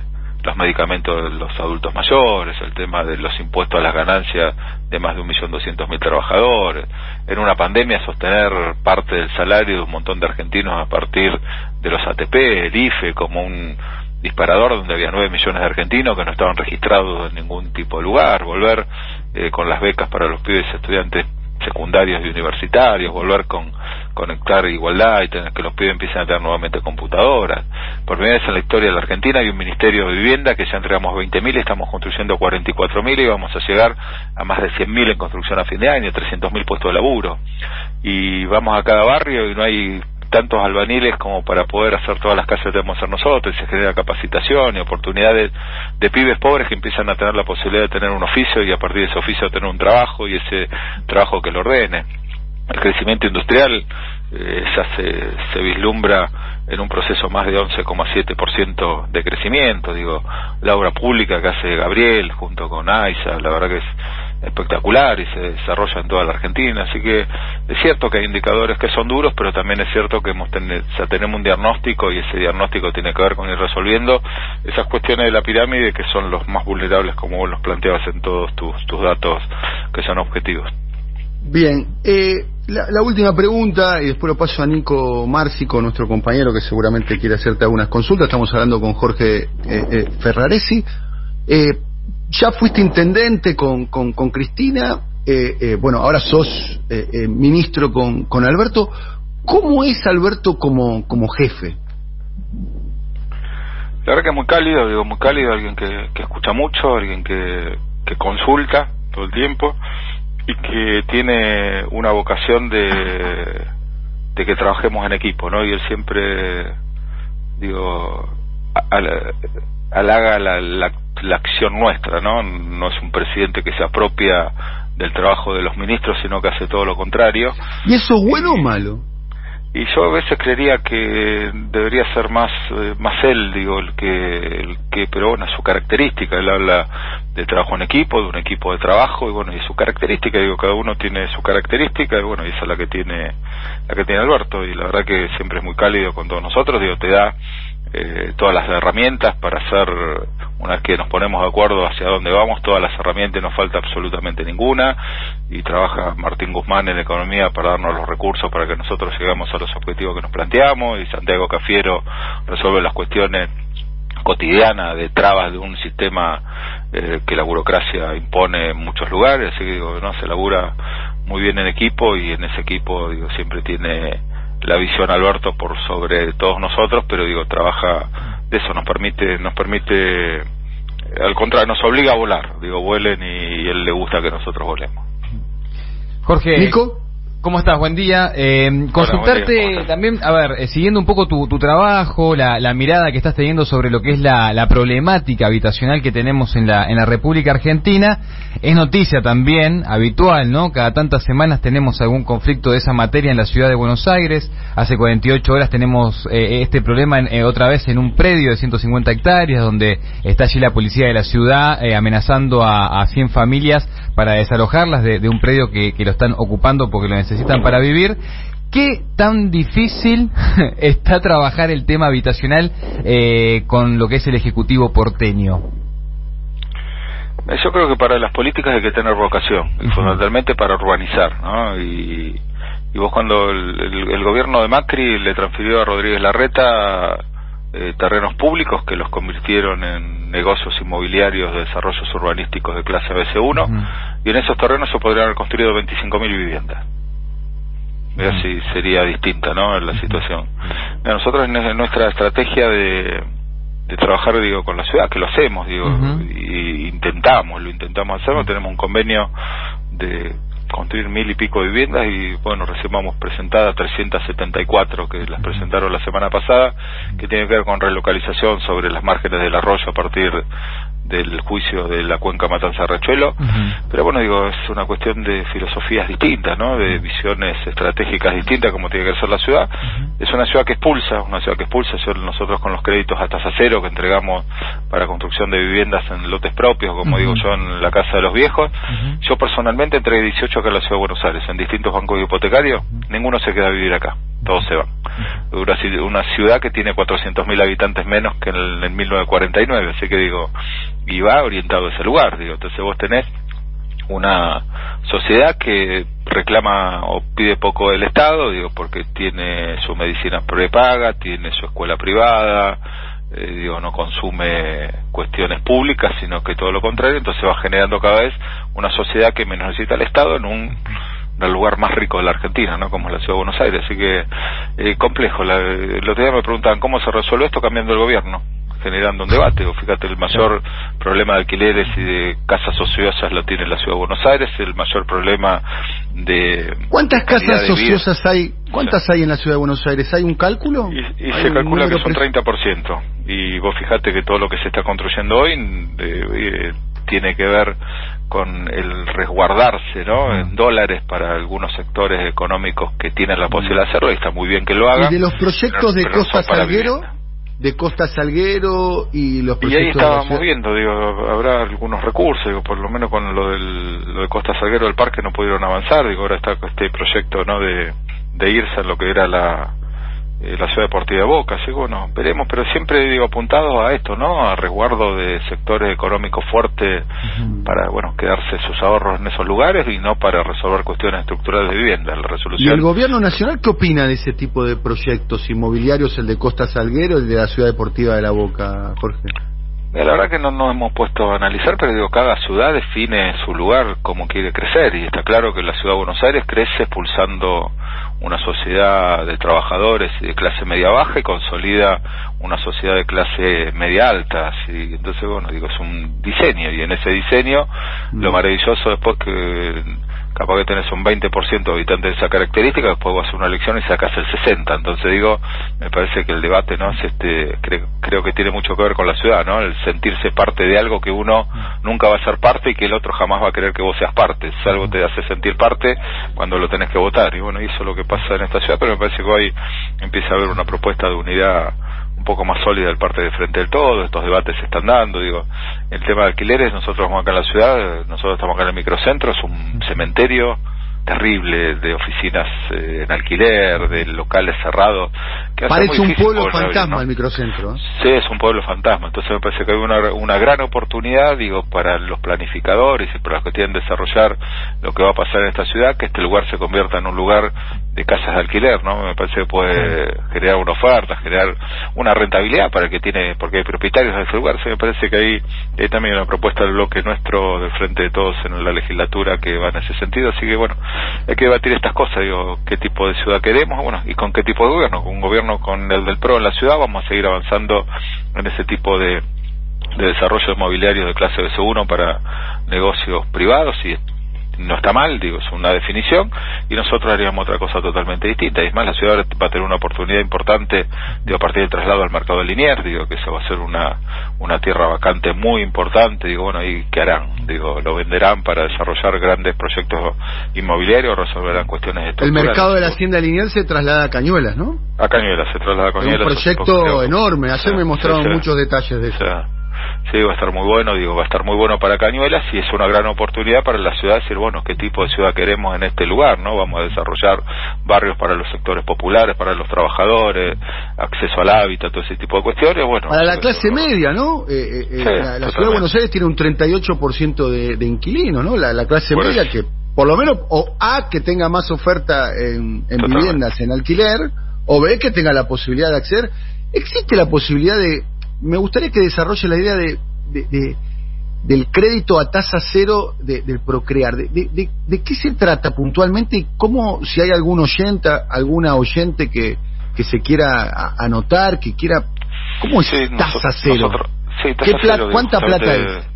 los medicamentos de los adultos mayores, el tema de los impuestos a las ganancias de más de un millón doscientos mil trabajadores, en una pandemia sostener parte del salario de un montón de argentinos a partir de los ATP, el IFE, como un disparador donde había nueve millones de argentinos que no estaban registrados en ningún tipo de lugar, volver eh, con las becas para los pibes estudiantes secundarios y universitarios, volver con conectar igualdad y tener que los pibes empiecen a tener nuevamente computadoras. Por primera vez en la historia de la Argentina hay un Ministerio de Vivienda que ya entregamos 20.000, estamos construyendo 44.000 y vamos a llegar a más de 100.000 en construcción a fin de año, 300.000 puestos de laburo. Y vamos a cada barrio y no hay tantos albaniles como para poder hacer todas las casas que debemos hacer nosotros, y se genera capacitación y oportunidades de pibes pobres que empiezan a tener la posibilidad de tener un oficio y a partir de ese oficio tener un trabajo y ese trabajo que lo ordene. El crecimiento industrial eh, ya se, se vislumbra en un proceso más de 11,7% de crecimiento, digo, la obra pública que hace Gabriel junto con AISA, la verdad que es espectacular y se desarrolla en toda la Argentina, así que es cierto que hay indicadores que son duros, pero también es cierto que hemos tenemos un diagnóstico y ese diagnóstico tiene que ver con ir resolviendo esas cuestiones de la pirámide que son los más vulnerables como vos los planteabas en todos tus, tus datos que son objetivos. Bien, eh, la, última pregunta, y después lo paso a Nico Márcico, nuestro compañero que seguramente quiere hacerte algunas consultas. Estamos hablando con Jorge eh, eh, Ferraresi. Eh, ya fuiste intendente con, con, Cristina, eh, eh, bueno, ahora sos ministro con, con Alberto. ¿Cómo es Alberto como, como jefe? La verdad que es muy cálido, digo, muy cálido, alguien que, que escucha mucho, alguien que, que consulta todo el tiempo y que tiene una vocación de, de que trabajemos en equipo, ¿no? Y él siempre, digo, halaga la, la la acción nuestra, ¿no? No es un presidente que se apropia del trabajo de los ministros, sino que hace todo lo contrario. ¿Y eso es bueno o malo? Y yo a veces creería que debería ser más eh, más él, digo, el que, el que, pero bueno, su característica, él habla del trabajo en equipo, de un equipo de trabajo, y bueno, y su característica, digo, cada uno tiene su característica, y bueno, y esa es la que tiene, la que tiene Alberto, y la verdad que siempre es muy cálido con todos nosotros, digo, te da eh, todas las herramientas para hacer, una vez que nos ponemos de acuerdo hacia dónde vamos, todas las herramientas, no falta absolutamente ninguna, y trabaja Martín Guzmán en Economía para darnos los recursos para que nosotros llegamos a los objetivos que nos planteamos, y Santiago Cafiero resuelve las cuestiones cotidianas de trabas de un sistema eh, que la burocracia impone en muchos lugares, así que digo, no, se labura muy bien en equipo y en ese equipo digo siempre tiene la visión Alberto por sobre todos nosotros, pero digo, trabaja de eso, nos permite, nos permite, al contrario, nos obliga a volar, digo, vuelen y, él le gusta que nosotros volemos. Jorge. Nico. ¿Cómo estás? Buen día. Eh, consultarte también, a ver, eh, siguiendo un poco tu, tu trabajo, la, la, mirada que estás teniendo sobre lo que es la, la, problemática habitacional que tenemos en la, en la República Argentina, es noticia también, habitual, ¿no? Cada tantas semanas tenemos algún conflicto de esa materia en la ciudad de Buenos Aires. Hace 48 horas tenemos eh, este problema en, eh, otra vez en un predio de 150 hectáreas, donde está allí la policía de la ciudad amenazando a, a 100 familias para desalojarlas de, de un predio que, que, lo están ocupando porque lo necesitan para vivir. ¿Qué tan difícil está trabajar el tema habitacional eh, con lo que es el Ejecutivo porteño? Yo creo que para las políticas hay que tener vocación, fundamentalmente para urbanizar, ¿no? Y, y vos cuando el, el, gobierno de Macri le transfirió a Rodríguez Larreta eh, terrenos públicos que los convirtieron en negocios inmobiliarios de desarrollos urbanísticos de clase BC1 y en esos terrenos se podrían haber construido 25.000 viviendas. Mira si sería distinta ¿no? la situación. nosotros en nuestra estrategia de, de trabajar digo con la ciudad, que lo hacemos, digo, y intentamos, lo intentamos hacer, tenemos un convenio de construir mil y pico viviendas y bueno, recién vamos presentadas 374 que las presentaron la semana pasada, que tiene que ver con relocalización sobre las márgenes del arroyo a partir del juicio de la cuenca Matanza-Rachuelo, pero bueno, digo, es una cuestión de filosofías distintas, ¿no? De visiones estratégicas distintas, como tiene que ser la ciudad. Es una ciudad que expulsa, una ciudad que expulsa, nosotros con los créditos a tasa cero que entregamos para construcción de viviendas en lotes propios, como digo yo, en la Casa de los Viejos. Yo personalmente entregué 18 acá en la Ciudad de Buenos Aires, en distintos bancos hipotecarios, ninguno se queda a vivir acá, todos se van. Una ciudad que tiene 400.000 habitantes menos que en, el, en 1949, así que digo, y va orientado a ese lugar, digo, entonces vos tenés una sociedad que reclama o pide poco del Estado, digo, porque tiene su medicina prepaga, tiene su escuela privada, eh, digo, no consume cuestiones públicas, sino que todo lo contrario, entonces va generando cada vez una sociedad que menos necesita el Estado en un, el lugar más rico de la Argentina, ¿no? Como es la Ciudad de Buenos Aires, así que eh, complejo. La, el otro día me preguntaban cómo se resuelve esto cambiando el gobierno generando un debate. O fíjate, el mayor problema de alquileres y de casas ociosas lo tiene la Ciudad de Buenos Aires, el mayor problema de... ¿Cuántas casas ociosas hay? ¿Cuántas hay en la Ciudad de Buenos Aires? ¿Hay un cálculo? Y, se calcula que son 30%. Y vos fíjate que todo lo que se está construyendo hoy eh, tiene que ver con el resguardarse ¿no? en dólares para algunos sectores económicos que tienen la posibilidad de hacerlo y está muy bien que lo hagan. ¿Y de los proyectos de Costa Salguero? de Costa Salguero y los y ahí estábamos viendo digo habrá algunos recursos digo por lo menos con lo del lo de Costa Salguero del parque no pudieron avanzar digo ahora está este proyecto no de de irse a lo que era la la ciudad deportiva de Boca, así bueno, veremos, pero siempre digo apuntados a esto, ¿no? A resguardo de sectores económicos fuertes para, bueno, quedarse sus ahorros en esos lugares y no para resolver cuestiones estructurales de vivienda. La resolución. ¿Y el gobierno nacional qué opina de ese tipo de proyectos inmobiliarios, el de Costa Salguero, el de la ciudad deportiva de la Boca, Jorge? La verdad que no nos hemos puesto a analizar, pero digo, cada ciudad define su lugar como quiere crecer y está claro que la ciudad de Buenos Aires crece expulsando una sociedad de trabajadores de clase media baja y consolida una sociedad de clase media alta. y Entonces, bueno, digo, es un diseño y en ese diseño lo mm. maravilloso después que capaz que tenés un 20% de habitantes de esa característica, después vas a una elección y sacas el 60%. Entonces digo, me parece que el debate, ¿no? Es este, creo, que tiene mucho que ver con la ciudad, ¿no? El sentirse parte de algo que uno nunca va a ser parte y que el otro jamás va a querer que vos seas parte. Que te hace sentir parte cuando lo tenés que votar. Y bueno, eso es lo que pasa en esta ciudad, pero me parece que hoy empieza a haber una propuesta de unidad un poco más sólida del parte de frente del todo, estos debates se están dando, digo, el tema de alquileres, nosotros acá en la ciudad, nosotros estamos acá en el microcentro, es un cementerio terrible de oficinas eh, en alquiler, de locales cerrados. Parece un pueblo fantasma el microcentro. ¿eh? Sí, es un pueblo fantasma. Entonces me parece que hay una, una gran oportunidad, digo, para los planificadores y para los que quieren desarrollar lo que va a pasar en esta ciudad, que este lugar se convierta en un lugar de casas de alquiler, ¿no? Me parece que puede generar una oferta, generar una rentabilidad para el que tiene, porque hay propietarios de ese lugar. Sí, me parece que hay, hay también una propuesta del bloque nuestro de frente de todos en la legislatura que va en ese sentido. Así que bueno, hay que debatir estas cosas, digo, qué tipo de ciudad queremos, bueno, y con qué tipo de gobierno. Con un gobierno con el del PRO en la ciudad vamos a seguir avanzando en ese tipo de, de desarrollo inmobiliario de clase BC1 para negocios privados y no está mal, digo, es una definición, y nosotros haríamos otra cosa totalmente distinta. Y es más, la ciudad va a tener una oportunidad importante, digo, a partir del traslado al mercado de Liniers, digo, que eso va a ser una, una tierra vacante muy importante, digo, bueno, ¿y qué harán? Digo, lo venderán para desarrollar grandes proyectos inmobiliarios, resolverán cuestiones El mercado de la hacienda de Liniers se traslada a Cañuelas, ¿no? A Cañuelas, se traslada a Cañuelas. un proyecto enorme, ayer me mostraron muchos detalles de eso sí, va a estar muy bueno, digo, va a estar muy bueno para Cañuelas y es una gran oportunidad para la ciudad decir, bueno, qué tipo de ciudad queremos en este lugar, ¿no? Vamos a desarrollar barrios para los sectores populares, para los trabajadores, acceso al hábitat, todo ese tipo de cuestiones, bueno. Para la clase media, ¿no? Eh, eh, eh la, ciudad de Buenos Aires tiene un 38% de, de inquilinos, ¿no? La, clase media que, por lo menos, o A, que tenga más oferta en, en viviendas en alquiler, o B, que tenga la posibilidad de acceder. ¿Existe la posibilidad de me gustaría que desarrolle la idea de, del crédito a tasa cero del procrear. De, de, qué se trata puntualmente y cómo, si hay algún oyente, alguna oyente que, que se quiera anotar, que quiera... ¿Cómo es tasa cero? ¿Cuánta plata es?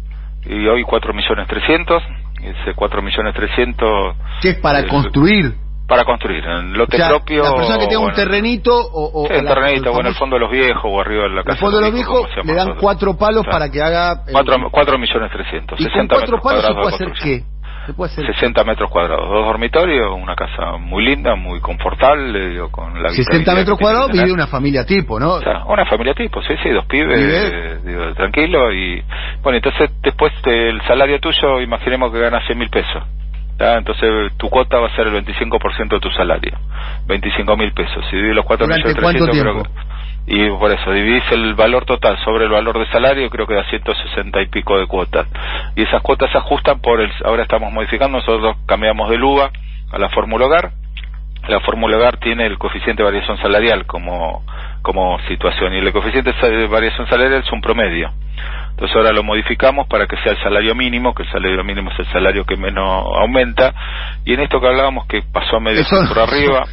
Y hoy 4 millones 300, ese 4 millones 300... ¿Qué es para construir? Para construir, en lote propio. La persona que tenga un terrenito o. sí, un terrenito, bueno, el fondo de los viejos o arriba de la casa. El fondo de los viejos le dan cuatro palos para que haga. Cuatro, cuatro millones trescientos. ¿Y con cuatro palos se puede hacer qué? 60 metros cuadrados, dos dormitorios, una casa muy linda, muy confortable, digo, con la 60 metros cuadrados vive una familia tipo, ¿no? una familia tipo, sí, sí, dos pibes, digo, tranquilo y bueno, entonces después el salario tuyo, imaginemos que ganas 100 mil pesos. Entonces tu cuota va a ser el 25% de tu salario, 25 mil pesos. Si divides los 4 millones 300, creo que y por eso dividís el valor total sobre el valor de salario creo que da 160 y pico de cuotas. Y esas cuotas se ajustan por el ahora estamos modificando nosotros cambiamos del UVA a la fórmula hogar. La fórmula hogar tiene el coeficiente de variación salarial como como situación y el coeficiente de variación salarial es un promedio entonces ahora lo modificamos para que sea el salario mínimo, que el salario mínimo es el salario que menos aumenta, y en esto que hablábamos que pasó a medio por arriba,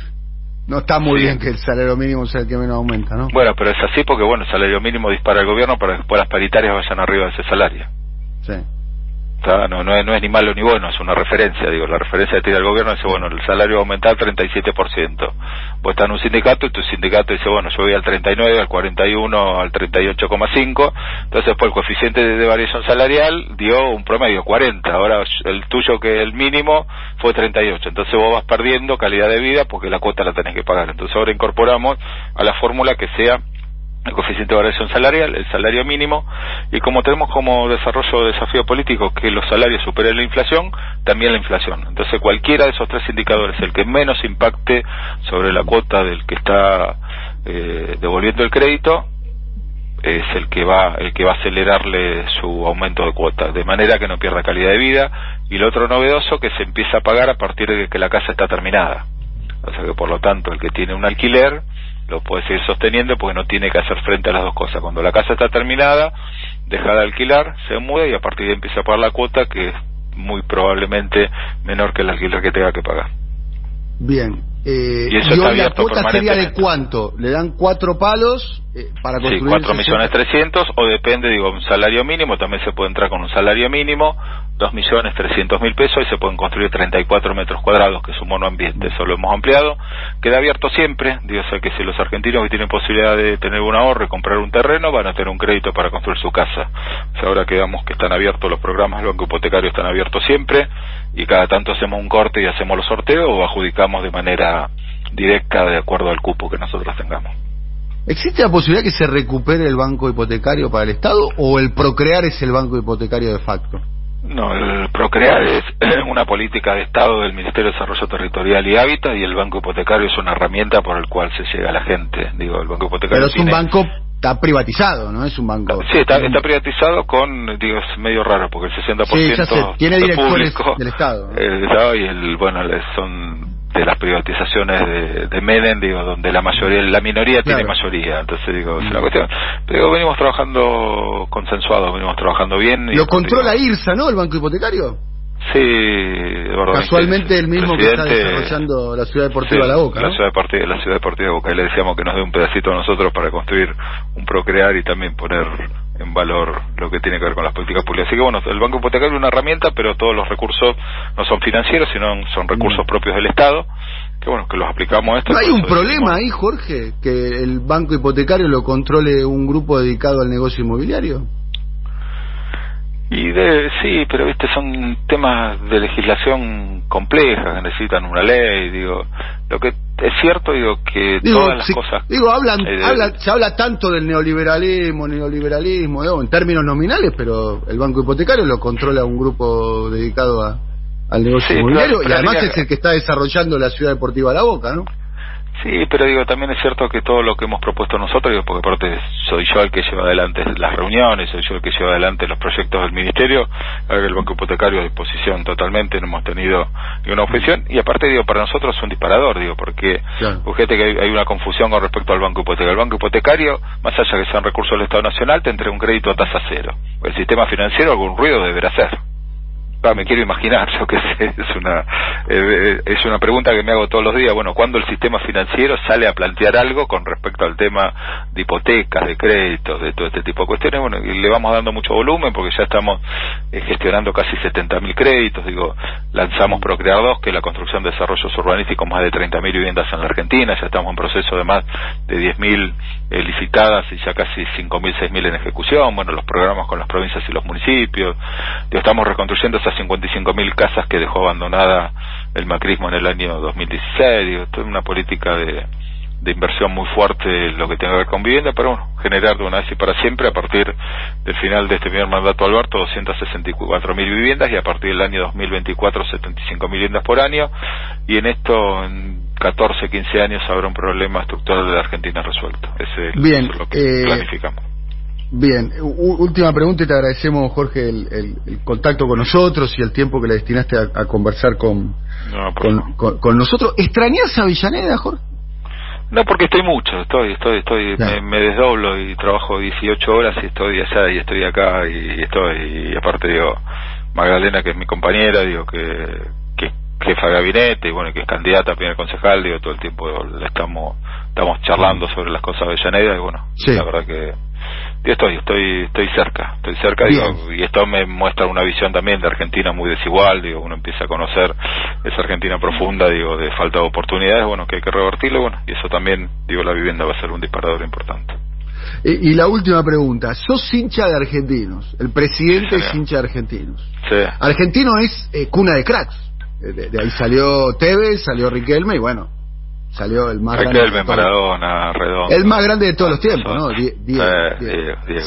no está muy bien que el salario mínimo sea el que menos aumenta, ¿no? Bueno, pero es así porque, bueno, el salario mínimo dispara el gobierno para que después las paritarias vayan arriba de ese salario. Sí no, no, es, no es ni malo ni bueno, es una referencia, digo, la referencia que tira el gobierno dice, bueno, el salario va a aumentar 37%. Vos estás en un sindicato y tu sindicato dice, bueno, yo voy al 39, al 41, al 38,5, entonces después el coeficiente de, variación salarial dio un promedio, 40, ahora el tuyo que el mínimo fue 38, entonces vos vas perdiendo calidad de vida porque la cuota la tenés que pagar, entonces ahora incorporamos a la fórmula que sea el coeficiente de variación salarial, el salario mínimo, y como tenemos como desarrollo de desafío político que los salarios superen la inflación, también la inflación. Entonces cualquiera de esos tres indicadores, el que menos impacte sobre la cuota del que está eh, devolviendo el crédito, es el que va el que va a acelerarle su aumento de cuota, de manera que no pierda calidad de vida, y lo otro novedoso que se empieza a pagar a partir de que la casa está terminada. O sea que por lo tanto el que tiene un alquiler lo puede seguir sosteniendo porque no tiene que hacer frente a las dos cosas. Cuando la casa está terminada, deja de alquilar, se muda y a partir de ahí empieza a pagar la cuota que es muy probablemente menor que el alquiler que tenga que pagar. Bien. Eh, y eso la cuota sería de cuánto? ¿Le dan cuatro palos eh, para construir? Sí, cuatro millones trescientos o depende, digo, un salario mínimo, también se puede entrar con un salario mínimo dos millones trescientos mil pesos y se pueden construir 34 metros cuadrados, que es un monoambiente. Eso lo hemos ampliado. Queda abierto siempre. Digo, o que si los argentinos que tienen posibilidad de tener un ahorro y comprar un terreno, van a tener un crédito para construir su casa. O sea, ahora quedamos que están abiertos los programas del Banco Hipotecario, están abiertos siempre y cada tanto hacemos un corte y hacemos los sorteos o adjudicamos de manera directa de acuerdo al cupo que nosotros tengamos. ¿Existe la posibilidad que se recupere el banco hipotecario para el Estado o el procrear es el banco hipotecario de facto? No, el Procrear es una política de Estado del Ministerio de Desarrollo Territorial y Hábitat y el banco hipotecario es una herramienta por el cual se llega a la gente. Digo, el banco hipotecario. Pero es un banco está privatizado, ¿no? Es un banco. Sí, está, está privatizado con, digo, es medio raro porque el 60% sí, tiene directores del Estado. El Estado y el, bueno, son de las privatizaciones de, de Menem, digo, donde la mayoría, la minoría tiene mayoría, entonces digo, es una cuestión. Pero venimos trabajando consensuados, venimos trabajando bien. Lo controla IRSA, ¿no? El banco hipotecario. Sí, verdad. Casualmente el mismo que está desarrollando la ciudad deportiva de La Boca. La ciudad deportiva, la ciudad deportiva de Boca. Y le decíamos que nos dé un pedacito a nosotros para construir un procrear y también poner en valor lo que tiene que ver con las políticas públicas. Así que bueno, el Banco Hipotecario es una herramienta, pero todos los recursos no son financieros, sino son recursos mm. propios del Estado. Que bueno, que los aplicamos a esto. ¿No hay un problema ahí, Jorge, que el Banco Hipotecario lo controle un grupo dedicado al negocio inmobiliario? Y de, sí, pero viste, son temas de legislación compleja que necesitan una ley, digo. Lo que es cierto, digo, que todas las cosas... Digo, hablan, habla, se habla tanto del neoliberalismo, neoliberalismo, en términos nominales, pero el banco hipotecario lo controla un grupo dedicado a, al negocio inmobiliario y además es el que está desarrollando la ciudad deportiva La Boca, ¿no? Sí, pero digo, también es cierto que todo lo que hemos propuesto nosotros, digo, porque aparte soy yo el que lleva adelante las reuniones, soy yo el que lleva adelante los proyectos del Ministerio, el Banco Hipotecario a disposición totalmente, no hemos tenido ninguna objeción, y aparte, digo, para nosotros es un disparador, digo, porque fíjate que hay, una confusión con respecto al Banco Hipotecario. El Banco Hipotecario, más allá que sean recursos del Estado Nacional, te entrega un crédito a tasa cero. El sistema financiero algún ruido deberá hacer. Me quiero imaginar, yo que sé, es una, eh, es una pregunta que me hago todos los días. Bueno, cuando el sistema financiero sale a plantear algo con respecto al tema de hipotecas, de créditos, de todo este tipo de cuestiones, bueno, y le vamos dando mucho volumen porque ya estamos eh, gestionando casi 70.000 créditos. Digo, lanzamos Procrear 2, que es la construcción de desarrollos urbanísticos, más de 30.000 viviendas en la Argentina. Ya estamos en proceso de más de 10.000 eh, licitadas y ya casi 5.000, 6.000 en ejecución. Bueno, los programas con las provincias y los municipios. Digo, estamos reconstruyendo esas 55.000 casas que dejó abandonada el macrismo en el año 2016. Digo, esto es una política de, de inversión muy fuerte lo que tiene que ver con vivienda, pero bueno, generar de una vez y para siempre a partir del final de este primer mandato Alberto 264.000 viviendas y a partir del año 2024 75.000 viviendas por año y en esto en 14, 15 años habrá un problema estructural de la Argentina resuelto. Ese es lo que eh, planificamos. Bien, última pregunta y te agradecemos, Jorge, el, contacto con nosotros y el tiempo que le destinaste a, conversar con, con, nosotros. ¿Extrañas a Villaneda, Jorge? No, porque estoy mucho, estoy, estoy, estoy, me, desdoblo y trabajo 18 horas y estoy allá y estoy acá y estoy, y aparte digo, Magdalena que es mi compañera, digo que, que jefa de gabinete y bueno, que es candidata a primer concejal, digo, todo el tiempo le estamos, estamos charlando sobre las cosas de Villaneda y bueno, la verdad que estoy, estoy, estoy cerca, estoy cerca digo, y esto me muestra una visión también de Argentina muy desigual, digo, uno empieza a conocer esa Argentina profunda, digo, de falta de oportunidades, bueno, que hay que revertirlo, bueno, y eso también, digo, la vivienda va a ser un disparador importante. Y, la última pregunta, sos hincha de argentinos, el presidente es hincha de argentinos. Sí. Argentino es eh, cuna de cracks, de, de, ahí salió Tevez, salió Riquelme y bueno, salió el más grande. Maradona, Redondo. El más grande de todos los tiempos, ¿no? Diego,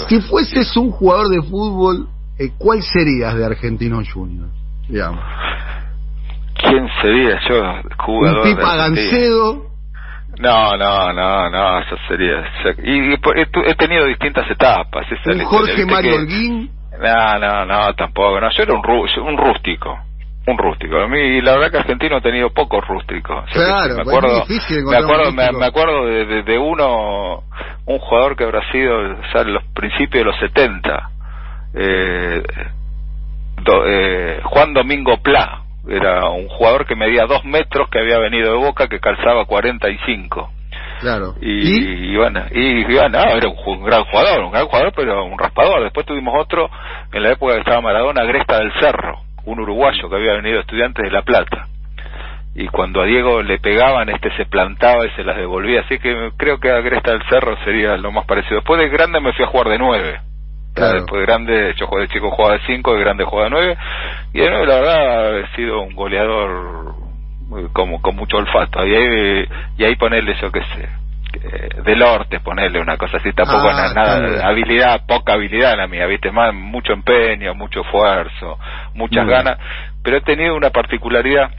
Si fueses un jugador de fútbol, eh, ¿cuál serías de Argentino Junior? Digamos. ¿Quién sería yo, jugador? Un Pipa Gancedo. No, no, no, no, eso sería. Y, he, tenido distintas etapas. un Jorge Mario Holguín. No, no, no, tampoco. No, yo era un, un rústico un rústico. A mí, la verdad que Argentino ha tenido pocos rústicos. Claro, me acuerdo, me acuerdo, me, acuerdo de, de, uno, un jugador que habrá sido o sea, en los principios de los 70, eh, eh, Juan Domingo Pla. Era un jugador que medía dos metros, que había venido de Boca, que calzaba 45. Claro. Y, bueno, y, bueno, era un, gran jugador, un gran jugador, pero un raspador. Después tuvimos otro en la época que estaba Maradona, Gresta del Cerro un uruguayo que había venido estudiante de La Plata. Y cuando a Diego le pegaban, este se plantaba y se las devolvía. Así que creo que a Gresta del Cerro sería lo más parecido. Después de grande me fui a jugar de nueve. Después de grande, yo jugué de chico jugaba de cinco, de grande jugaba de nueve. Y de nueve, la verdad, he sido un goleador como con mucho olfato. Y ahí, y ahí ponerle, yo qué sé, del Orte, ponerle una cosa así, tampoco ah, nada, habilidad, poca habilidad la mía, viste, más mucho empeño, mucho esfuerzo, muchas ganas, pero he tenido una particularidad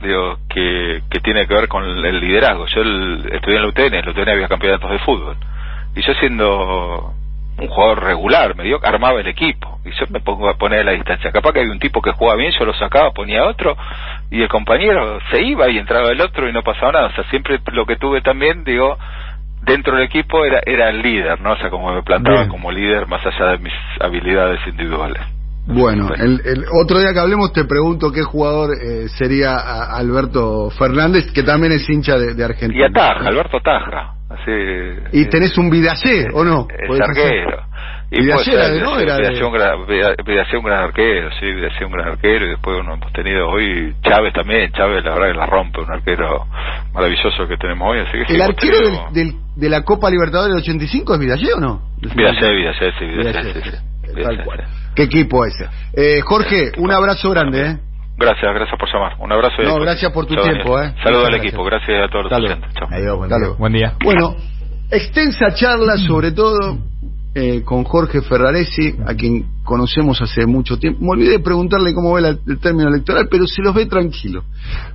digo, que, que tiene que ver con el liderazgo. Yo estudié en la UTN, en la UTN había campeonatos de fútbol, y yo siendo un jugador regular, me dio armaba el equipo y yo me pongo a poner a la distancia. Capaz que había un tipo que jugaba bien, yo lo sacaba, ponía otro y el compañero se iba y entraba el otro y no pasaba nada. O sea, siempre lo que tuve también, digo, dentro del equipo era era el líder, ¿no? O sea, como me plantaba como líder más allá de mis habilidades individuales. Bueno, el, el, otro día que hablemos te pregunto qué jugador eh, sería Alberto Fernández, que también es hincha de, Argentina. Y ataja, Alberto Taja. Así, ¿Y tenés un Vidacé o no? Es arquero. Y Vidacé era, ¿no? Era Vidacé, un gran, un gran arquero, sí, Vidacé un gran arquero. Y después uno hemos tenido hoy Chávez también. Chávez, la verdad, que la rompe, un arquero maravilloso que tenemos hoy. Así que ¿El arquero del, de la Copa Libertadores del 85 es Vidacé o no? Vidacé, Vidacé, sí, Vidacé, sí, sí. Tal cual. ¿Qué equipo ese? Eh, Jorge, un abrazo grande, ¿eh? Gracias, gracias por llamar. Un abrazo. no, gracias por tu tiempo, ¿eh? Saludos al equipo, gracias a todos los oyentes. Chao. buen día. Bueno, extensa charla sobre todo eh, con Jorge Ferraresi, a quien conocemos hace mucho tiempo. Me olvidé de preguntarle cómo ve el término electoral, pero se los ve tranquilo.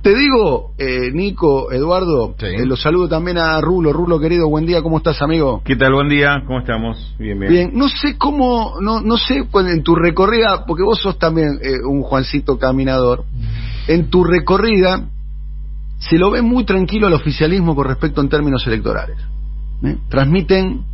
Te digo, eh, Nico, Eduardo, eh, los saludo también a Rulo. Rulo, querido, buen día, ¿cómo estás, amigo? ¿Qué tal? Buen día, ¿cómo estamos? Bien, bien. Bien, no sé cómo, no, no sé en tu recorrida, porque vos sos también un Juancito caminador, en tu recorrida se lo ve muy tranquilo al oficialismo con respecto en términos electorales. Transmiten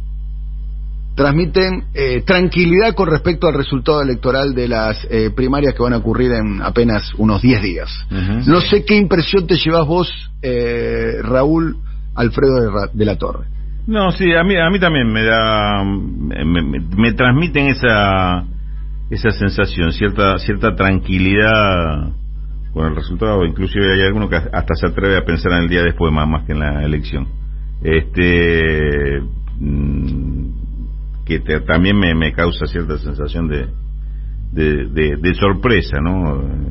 transmiten eh, tranquilidad con respecto al resultado electoral de las eh, primarias que van a ocurrir en apenas unos 10 días. no sé qué impresión te llevas vos, eh, Raúl Alfredo de, la Torre. No, sí, a mí, a mí también me da, me, transmiten esa, esa sensación, cierta, cierta tranquilidad con el resultado. Inclusive hay alguno que hasta se atreve a pensar en el día después más, más que en la elección. Este, mm, que también me, me, causa cierta sensación de, de, sorpresa, ¿no?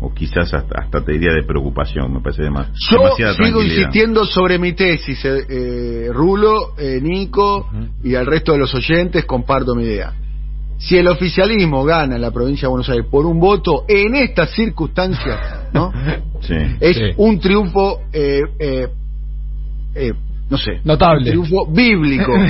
O, quizás hasta, te diría de preocupación, me parece demasiado. Yo sigo insistiendo sobre mi tesis, eh, eh Rulo, eh, Nico y al resto de los oyentes comparto mi idea. Si el oficialismo gana en la provincia de Buenos Aires por un voto en estas circunstancias, ¿no? es un triunfo eh, eh, eh no sé, notable. triunfo bíblico.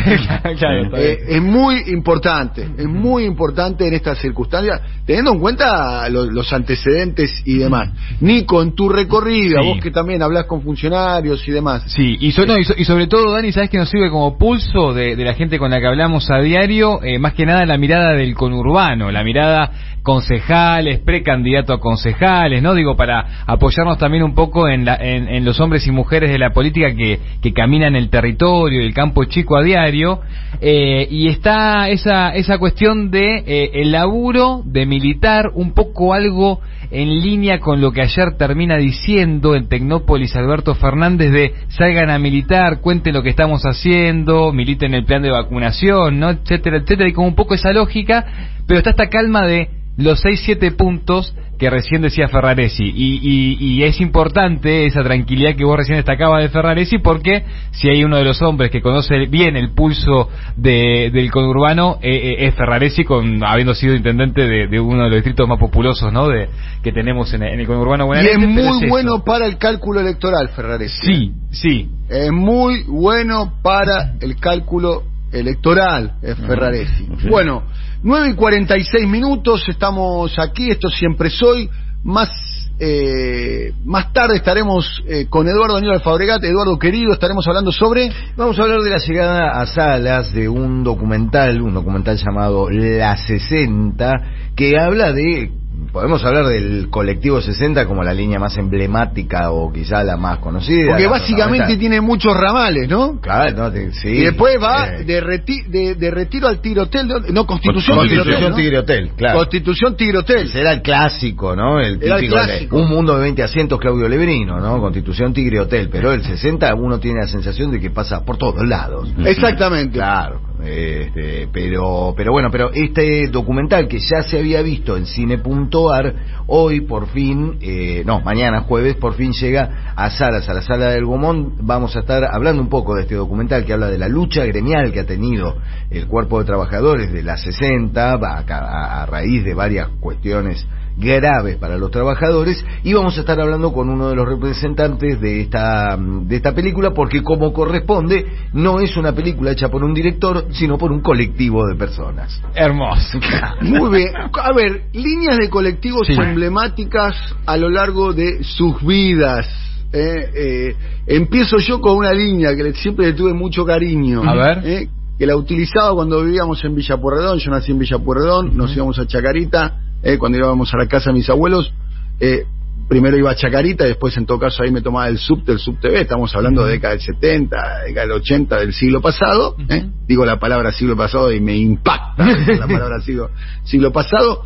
Eh, es muy importante, es muy importante en estas circunstancias, teniendo en cuenta los, antecedentes y demás. Nico, en tu recorrido, vos que también hablas con funcionarios y demás. Sí, y, y, sobre todo, Dani, ¿sabes que nos sirve como pulso de, la gente con la que hablamos a diario? Eh, más que nada la mirada del conurbano, la mirada concejales, precandidato a concejales, ¿no? Digo, para apoyarnos también un poco en, en, los hombres y mujeres de la política que, que caminan el territorio el campo chico a diario. Eh, y está esa, esa cuestión de eh, el laburo de militar, un poco algo en línea con lo que ayer termina diciendo en Tecnópolis Alberto Fernández de salgan a militar, cuenten lo que estamos haciendo, militen el plan de vacunación, ¿no? etcétera, etcétera, y con un poco esa lógica, pero está esta calma de los 6-7 puntos que recién decía Ferraresi. Y, y, es importante esa tranquilidad que vos recién destacabas de Ferraresi porque si hay uno de los hombres que conoce bien el pulso de, del conurbano eh, eh, es Ferraresi, con, habiendo sido intendente de, uno de los distritos más populosos ¿no? de, que tenemos en, el conurbano Y es muy bueno para el cálculo electoral, Ferraresi. Sí, sí. Es muy bueno para el cálculo electoral, Ferraresi. Bueno. 9 y 46 minutos, estamos aquí, esto siempre soy. Más, eh, más tarde estaremos eh, con Eduardo Aníbal Fabregat. Eduardo querido, estaremos hablando sobre. Vamos a hablar de la llegada a salas de un documental, un documental llamado La 60, que habla de podemos hablar del colectivo 60 como la línea más emblemática o quizá la más conocida. Porque básicamente tiene muchos ramales, ¿no? Claro, sí. Y después va eh. de, de, retiro al tirotel, no, Constitución, Constitución Tigre Hotel, claro. Constitución Tigre Hotel. era el clásico, ¿no? El típico un mundo de 20 asientos Claudio Lebrino, ¿no? Constitución Tigre Hotel, pero el 60 uno tiene la sensación de que pasa por todos lados. Exactamente. Claro. Este, pero, pero bueno, pero este documental que ya se había visto en cine.ar, hoy por fin, eh, no, mañana jueves, por fin llega a salas, a la sala del Gomón. Vamos a estar hablando un poco de este documental que habla de la lucha gremial que ha tenido el cuerpo de trabajadores de la 60 a, a raíz de varias cuestiones graves para los trabajadores y vamos a estar hablando con uno de los representantes de esta de esta película porque como corresponde no es una película hecha por un director sino por un colectivo de personas. Hermoso. Muy bien. A ver, líneas de colectivos emblemáticas a lo largo de sus vidas. Eh, eh, empiezo yo con una línea que siempre le tuve mucho cariño. A ver. Eh, que la utilizaba cuando vivíamos en Villa Puerredón, yo nací en Villa Puerredón, nos íbamos a Chacarita, eh, cuando íbamos a la casa de mis abuelos, eh, primero iba a Chacarita, después en todo caso ahí me tomaba el subte, el TV, estamos hablando de década del 70, década del 80 del siglo pasado, ¿eh? digo la palabra siglo pasado y me impacta la palabra siglo, siglo pasado,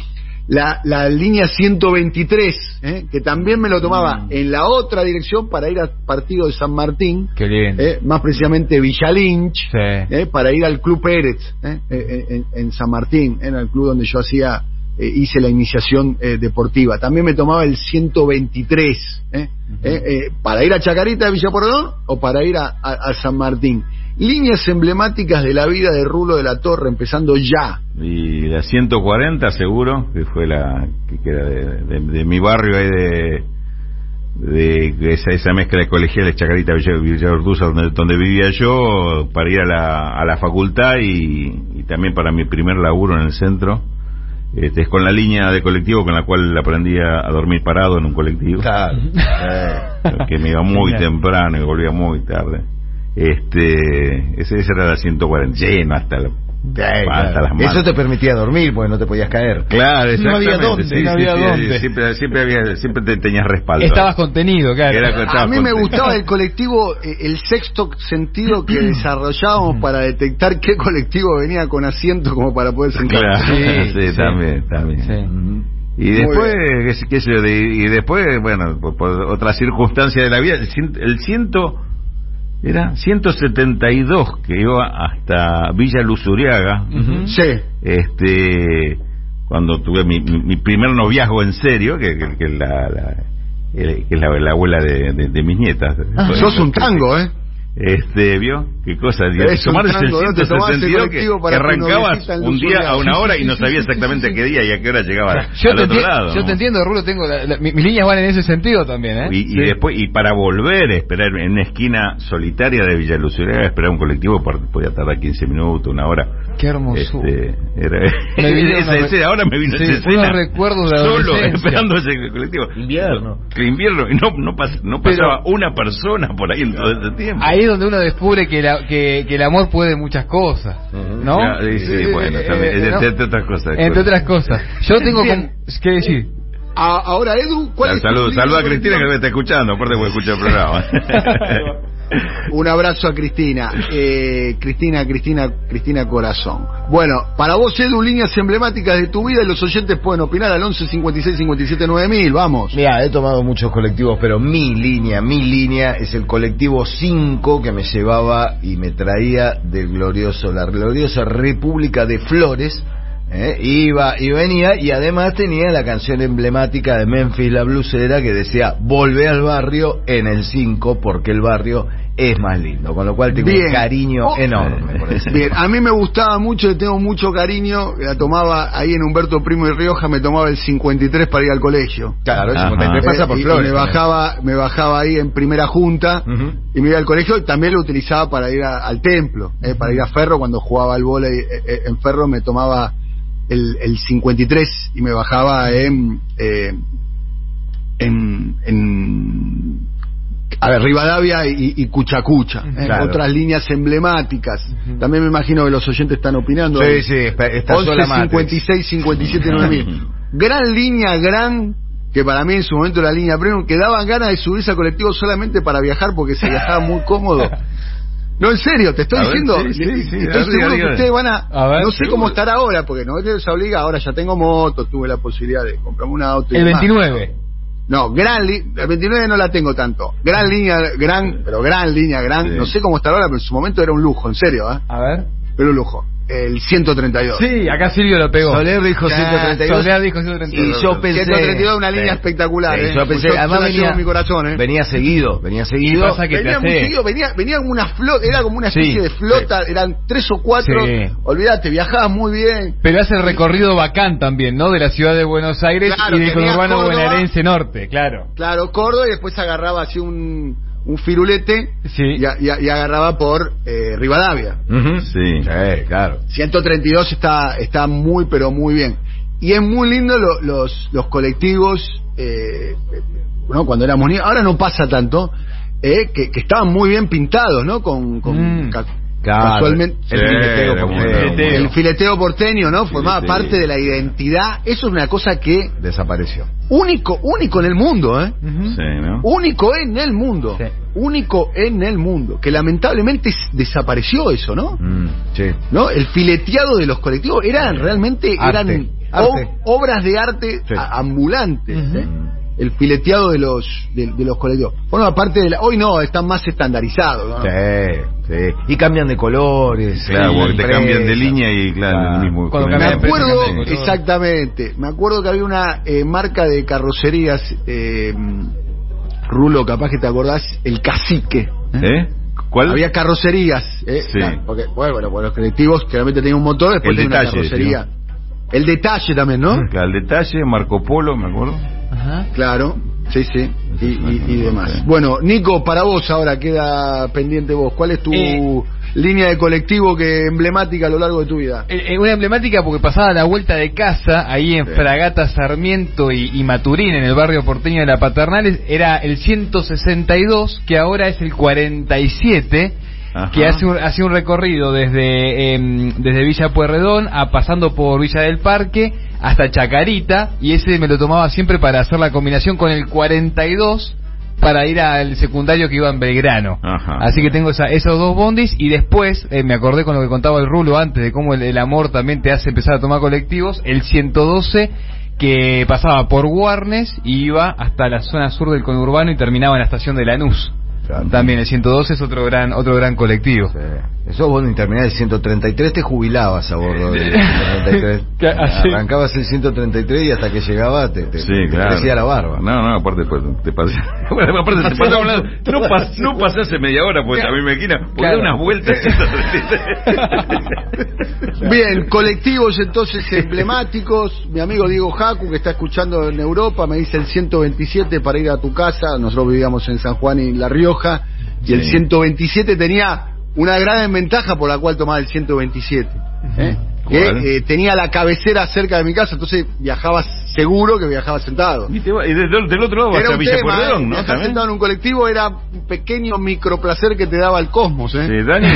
la, la línea 123, ¿eh? que también me lo tomaba mm. en la otra dirección para ir al partido de San Martín, más precisamente Villa Lynch, para ir al Club Pérez en, en, San Martín, en el club donde yo hacía eh, hice la iniciación eh, deportiva. También me tomaba el 123 ¿eh? para ir a Chacarita de Villa o para ir a, San Martín. Líneas emblemáticas de la vida de Rulo de la Torre, empezando ya. Y la 140 seguro, que fue la que era de, mi barrio ahí de de esa, esa mezcla de colegiales Chacarita Villa, Villa donde, donde, vivía yo para ir a la, a la facultad y, y también para mi primer laburo en el centro este, es con la línea de colectivo con la cual aprendí a, dormir parado en un colectivo. Claro. que me iba muy temprano y volvía muy tarde. Este, ese, ese era la 140, lleno hasta Eso te permitía dormir, porque no te podías caer. Claro, No había dónde, no había dónde. Siempre, siempre, había, siempre te tenías respaldo. Estabas contenido, claro. a mí me gustaba el colectivo, eh, el sexto sentido que desarrollábamos para detectar qué colectivo venía con asiento como para poder sentar. Claro, sí, sí, también, también. Y después, qué, qué sé yo, y después, bueno, por, por otra circunstancia de la vida, el, el ciento era 172 que iba hasta Villa Luzuriaga. Sí. Este, cuando tuve mi, mi, primer noviazgo en serio, que, que, que la, la, que es la, la abuela de, de, de mis nietas. Sos un tango, ¿eh? Este, ¿vio? ¿Qué cosa? Tomarse el tango, ¿no? Te tomás el 162 que, que arrancabas un día a una hora y no sabía exactamente qué día y a qué hora llegaba Yo, al te, otro enti- lado. yo ¿no? te entiendo, Rulo, tengo la- la- mi- mis líneas van en ese sentido también, ¿eh? Y, y después, y para volver a esperar en una esquina solitaria de Villa Luceraga, esperar un colectivo podía tardar 15 minutos, una hora. Qué hermosura. Este, era, Me vino esa una- escena, ahora me vino sí, esa escena. recuerdos de la Solo esperando ese colectivo. Invierno. Que invierno, y no, no, pas- no Pero- pasaba una persona por ahí en todo ese tiempo. Ahí donde uno descubre que, la- que, que el amor puede muchas cosas, ¿no? Sí, sí, Eh, bueno, eh, también, eh, entre, otras cosas. Entre otras cosas. Yo tengo Bien. como... ¿Qué decir? A- ahora, Edu, ¿cuál es tu Salud, línea salud a Cristina que me está escuchando, aparte porque escucha el programa. Un abrazo a Cristina. Eh, Cristina, Cristina, Cristina Corazón. Bueno, para vos, Edu, líneas emblemáticas de tu vida y los oyentes pueden opinar al 11 56 57 9000. Vamos. Mira, he tomado muchos colectivos, pero mi línea, mi línea es el colectivo 5 que me llevaba y me traía del glorioso, la gloriosa República de Flores. ¿Eh? Iba y venía y además tenía la canción emblemática de Memphis la blusera que decía volvé al barrio en el 5 porque el barrio es más lindo, con lo cual tengo Bien. un cariño Oh. enorme por ese Bien, a mí me gustaba mucho, le tengo mucho cariño. La tomaba ahí en Humberto Primo y Rioja, me tomaba el 53 para ir al colegio. Claro, el Ajá. 53 pasa Eh, por y- y me bajaba, me bajaba ahí en primera junta y me iba al colegio y también lo utilizaba para ir a- al templo, eh, para ir a Ferro cuando jugaba al vóley eh, eh, en Ferro me tomaba el, el 53 y me bajaba en eh, en, en a ver, Rivadavia y, y Cuchacucha, eh, Claro. otras líneas emblemáticas. También me imagino que los oyentes están opinando. Sí, sí, está, está 11 sola Matrix. 56 57 9000. Gran línea, gran que para mí en su momento la línea premium que daban ganas de subirse al colectivo solamente para viajar porque se viajaba muy cómodo. No, en serio, te estoy A ver, diciendo. sí, sí, sí, estoy seguro que ustedes van a. A ver, no sé seguro. cómo estará ahora, porque no les obliga. Ahora ya tengo moto, tuve la posibilidad de comprarme un auto. y El demás. 29. No, gran el 29 no la tengo tanto. Gran línea, gran, pero gran línea, gran. Sí. No sé cómo estará ahora, pero en su momento era un lujo, en serio, ¿eh? A ver. Era un lujo. El 132. Sí, acá Silvio lo pegó. Soler dijo Ya, 132. Soler dijo 132. Y yo pensé. 132 una línea espectacular, Sí, ¿eh? Yo pensé, Yo- además venía, en mi corazón, ¿eh? venía seguido, venía seguido. pasa que venía muy seguido, venía, venía como una flota, era como una especie Sí, de flota, eran tres o cuatro, olvídate, viajabas muy bien. Pero hace el recorrido bacán también, ¿no? De la ciudad de Buenos Aires Claro, y del conurbano bonaerense norte, claro. Claro, Córdoba y después agarraba así un, un firulete Sí. y, a- y a- y agarraba por eh, Rivadavia. Ujú. Sí. Sí, claro. 132 está, está muy, pero muy bien. Y es muy lindo lo- los, los colectivos, eh, ¿no? cuando éramos niños, ahora no pasa tanto, eh, que, que estaban muy bien pintados, ¿no? Con, con Mm. Claro. casualmente. El Sí, fileteo porteño. bueno, bueno. El fileteo porteño, ¿no? Formaba Fileteo. parte de la identidad. Eso es una cosa que Desapareció. único, único en el mundo, ¿eh? Sí, ¿no? Único en el mundo. Sí. Único en el mundo. Que lamentablemente desapareció eso, ¿no? Mm, sí. ¿No? El fileteado de los colectivos eran realmente eran Arte. o- obras de arte ambulantes. ¿eh? El fileteado de los de, de los colectivos. Bueno, aparte de la, hoy no, están más estandarizados. ¿no? Sí, sí. Y cambian de colores. Claro, porque te cambian de línea y claro, Claro. el mismo. Cuando Me acuerdo, empresa, exactamente, me acuerdo que había una eh, marca de carrocerías, eh, Rulo, capaz que te acordás, el cacique. ¿Eh? ¿Cuál? Había carrocerías, ¿eh? Sí. Claro, porque, bueno, bueno, los colectivos claramente tenían un motor, después El tenían una carrocería. El detalle también, ¿no? Claro, el detalle, Marco Polo, me acuerdo. Ajá. Clay sí, sí, y, y- y demás. Bueno, Nico, para vos ahora queda pendiente vos. ¿Cuál es tu Eh. línea de colectivo que emblemática a lo largo de tu vida? Eh, eh, una emblemática porque pasaba la vuelta de casa ahí en Sí. Fragata Sarmiento y, y Maturín en el barrio porteño de la Paternales era el 162 que ahora es el 47 que hace un, hace un recorrido desde, em, desde Villa Pueyrredón a pasando por Villa del Parque hasta Chacarita y ese me lo tomaba siempre para hacer la combinación con el 42 para ir al secundario que iba en Belgrano. Así que tengo esos dos bondis y después, eh, me acordé con lo que contaba el Rulo antes de cómo el, amor también te hace empezar a tomar colectivos, el 112 que pasaba por Warnes y iba hasta la zona sur del conurbano y terminaba en la estación de Lanús. También el 112 es otro gran otro gran colectivo. Eso vos en terminal el 133 te jubilabas a bordo del 133. Ah, Arrancabas el 133 y hasta que llegaba te, te, crecía la barba. No, no, aparte pues, te pasé. Bueno, aparte te pasaba hablando. No, pas, no pasase media hora, pues a mí me quina. Porque unas vueltas. Bien, colectivos entonces emblemáticos. Mi amigo Diego Jacu, que está escuchando en Europa, me dice el 127 para ir a tu casa. Nosotros vivíamos en San Juan y La Rioja. Y el 127 tenía una gran ventaja por la cual tomaba el 127. ¿eh? Que eh, tenía la cabecera cerca de mi casa, entonces viajaba seguro que viajaba sentado. Y, del otro lado era a Villa tema, ¿no? Viajar sentado en un colectivo era un pequeño microplacer que te daba el cosmos, ¿eh? Sí, Dani,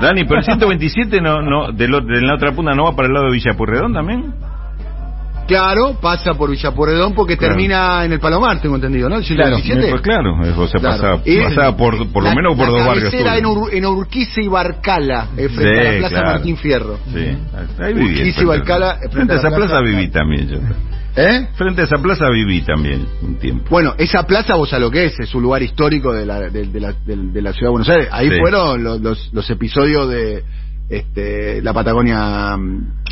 Dani, pero el 127 no, no, de, de la otra punta no va para el lado de Villa Pueyrredón también. Claro, pasa por Villapuredón porque termina en el Palomar, tengo entendido, ¿no? El claro, pues claro, o sea, pasaba, pasaba, por, por lo menos por dos barrios. Era en, Ur, en Urquiza y Barcala, eh, frente a la Plaza Martín Fierro. Sí, ahí viví. Urquiza y Barcala. Frente, frente a, esa plaza, viví también yo. ¿Eh? Frente a esa plaza viví también un tiempo. Bueno, esa plaza, vos a lo que es, es un lugar histórico de la, de, de la, de, la ciudad de Buenos Aires. Ahí fueron los, los, los, episodios de este, la Patagonia,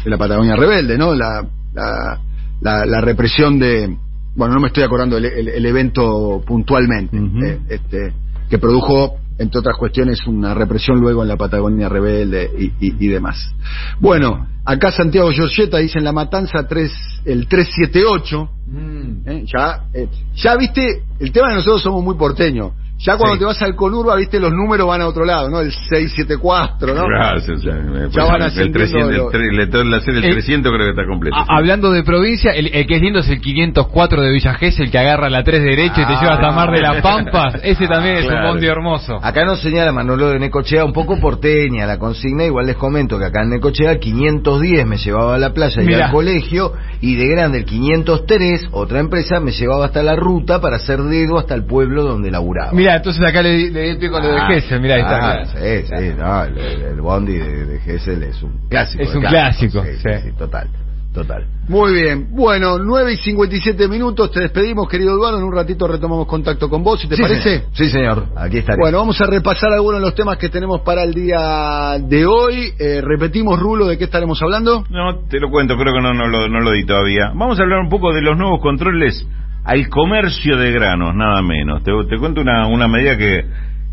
de la Patagonia rebelde, ¿no? La, la, la, represión de, bueno, no me estoy acordando el, el, evento puntualmente, eh, este, que produjo, entre otras cuestiones, una represión luego en la Patagonia rebelde y, y, demás. Bueno, acá Santiago Giorgetta dice en la matanza 3, el 378, mm. eh, ya, eh, ya viste, el tema de nosotros somos muy porteños. Ya cuando te vas al Conurba, viste, los números van a otro lado, ¿no? El 674, ¿no? Gracias. Ya, ya van el 300, el, el, el 300 creo que está completo. Hablando de provincia, el, que es lindo es el 504 de Villa el que agarra la 3 derecha y te lleva hasta Mar de las Pampas. Ese también es un bondi hermoso. Acá nos señala Manolo de Necochea, un poco porteña la consigna. Igual les comento que acá en Necochea 510 me llevaba a la playa y al colegio. Y de grande el 503, otra empresa, me llevaba hasta la ruta para hacer dedo hasta el pueblo donde laburaba entonces acá le, di el pico a lo de ah, Gessel, mirá, ahí está. Ah, sí, sí, no, el, bondi de, de Gessel es un clásico. Es un clásico, sí, sí, total. Total. Muy bien. Bueno, 9 y 57 minutos. Te despedimos, querido Eduardo. En un ratito retomamos contacto con vos, si te parece. Sí, señor. Aquí está. Bueno, vamos a repasar algunos de los temas que tenemos para el día de hoy. Eh, repetimos, Rulo, ¿de qué estaremos hablando? No, te lo cuento, creo que no, no, lo, no lo di todavía. Vamos a hablar un poco de los nuevos controles al comercio de granos, nada menos. Te, cuento una, una medida que,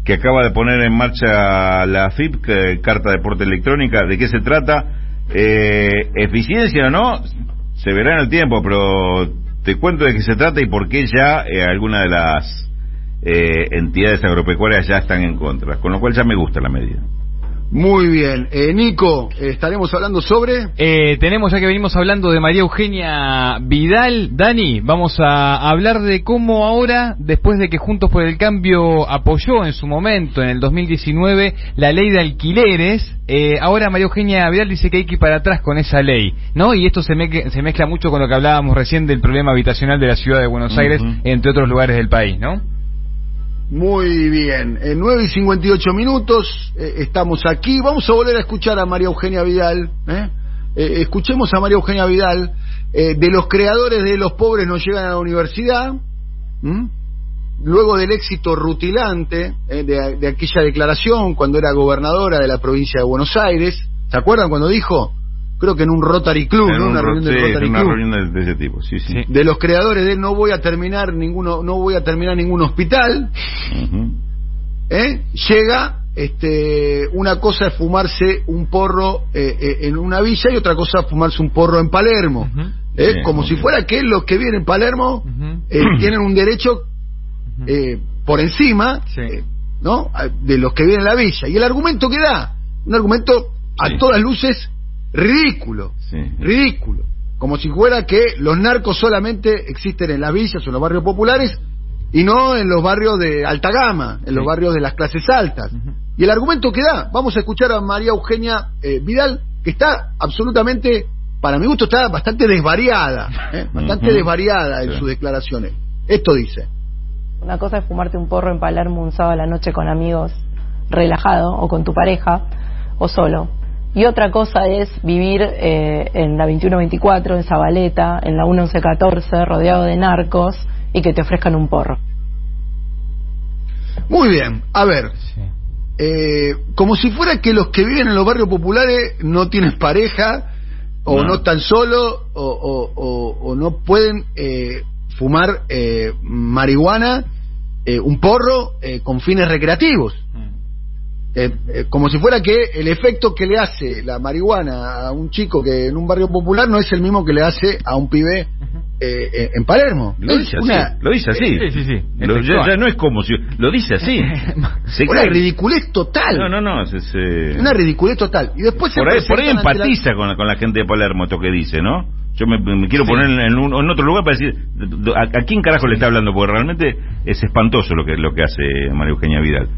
que acaba de poner en marcha la FIP, Carta de Porte Electrónica. ¿De qué se trata? Eh, ¿Eficiencia o no? Se verá en el tiempo, pero te cuento de qué se trata y por qué ya eh, algunas de las eh, entidades agropecuarias ya están en contra. Con lo cual ya me gusta la medida. Muy bien. Eh, Nico, estaremos hablando sobre... Eh, tenemos, ya que venimos hablando de María Eugenia Vidal, Dani, vamos a hablar de cómo ahora, después de que Juntos por el Cambio apoyó en su momento, en el 2019, la ley de alquileres, eh, ahora María Eugenia Vidal dice que hay que ir para atrás con esa ley, ¿no? Y esto se, se mezcla mucho con lo que hablábamos recién del problema habitacional de la ciudad de Buenos Aires, entre otros lugares del país, ¿no? Muy bien, en 9 y 58 minutos eh, estamos aquí. Vamos a volver a escuchar a María Eugenia Vidal. ¿eh? Eh, escuchemos a María Eugenia Vidal. de los creadores de Los Pobres no llegan a la universidad. Luego del éxito rutilante de aquella declaración cuando era gobernadora de la provincia de Buenos Aires. ¿Se acuerdan cuando dijo? Creo que en un Rotary Club, ¿no? Una reunión de Rotary una reunión de, ese tipo, sí, sí, De los creadores de no voy a terminar ninguno, no voy a terminar ningún hospital. ¿eh? Llega, este, una cosa es fumarse un porro eh, eh, en una villa y otra cosa es fumarse un porro en Palermo. ¿eh? Como si fuera que los que vienen en Palermo tienen un derecho por encima, ¿no? De los que vienen en la villa. Y el argumento que da, un argumento a todas luces ridículo, ridículo. Como si fuera que los narcos solamente existen en las villas o en los barrios populares y no en los barrios de alta gama, en los barrios de las clases altas. Y el argumento que da, vamos a escuchar a María Eugenia eh, Vidal, que está absolutamente, para mi gusto, está bastante desvariada, ¿eh? bastante desvariada en sus declaraciones. Esto dice. Una cosa es fumarte un porro en Palermo un sábado a la noche con amigos, relajado, o con tu pareja, o solo. Y otra cosa es vivir eh, en la 2124, en Zabaleta, en la 1114, rodeado de narcos, y que te ofrezcan un porro. Muy bien, a ver. Eh, como si fuera que los que viven en los barrios populares no tienen pareja, o no, están solos, o, no pueden eh, fumar eh, marihuana, eh, un porro, eh, con fines recreativos. Mm. Como si fuera que el efecto que le hace la marihuana a un chico que en un barrio popular no es el mismo que le hace a un pibe en Palermo. Lo dice así. Lo dice así. Sí, sí, sí. ya, no es como si. Lo dice así. una ridiculez total. No, no, no. Es, Una ridiculez total. Y después por, ahí, por ahí empatiza con, la, con la gente de Palermo, esto que dice, ¿no? Yo me, quiero poner en, un, en, otro lugar para decir, ¿a, quién carajo le está hablando? Porque realmente es espantoso lo que, lo que hace María Eugenia Vidal.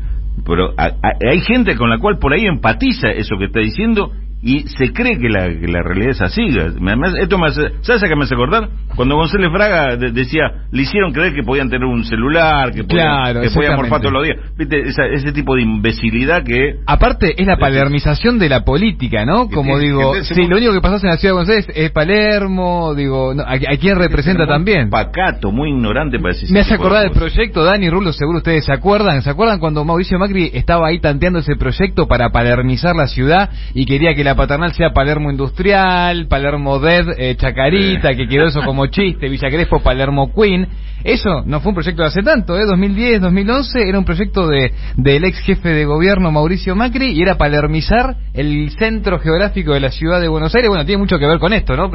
Pero hay gente con la cual por ahí empatiza eso que está diciendo y se cree que la, que la realidad es así. esto me hace, ¿Sabes a qué me hace acordar? Cuando González Fraga decía, le hicieron creer que podían tener un celular, que podían, que podían morfar todos los días. ¿Viste? ese tipo de imbecilidad que... Aparte, es la palermización de la política, ¿no? Como digo, sí, lo único que pasa en la ciudad de González es Palermo, digo, ¿a, quién representa también? Pacato, muy ignorante para decir. Me hace acordar del proyecto, Dani Rulo, seguro ustedes se acuerdan. ¿Se acuerdan cuando Mauricio Macri estaba ahí tanteando ese proyecto para palermizar la ciudad y quería que la paternal sea Palermo Industrial, Palermo Dead, eh, Chacarita, que quedó eso como chiste, Villa Crespo, Palermo Queen. Eso no fue un proyecto de hace tanto, ¿eh? 2010, 2011, era un proyecto de del ex jefe de gobierno Mauricio Macri y era palermizar el centro geográfico de la ciudad de Buenos Aires. Bueno, tiene mucho que ver con esto, ¿no?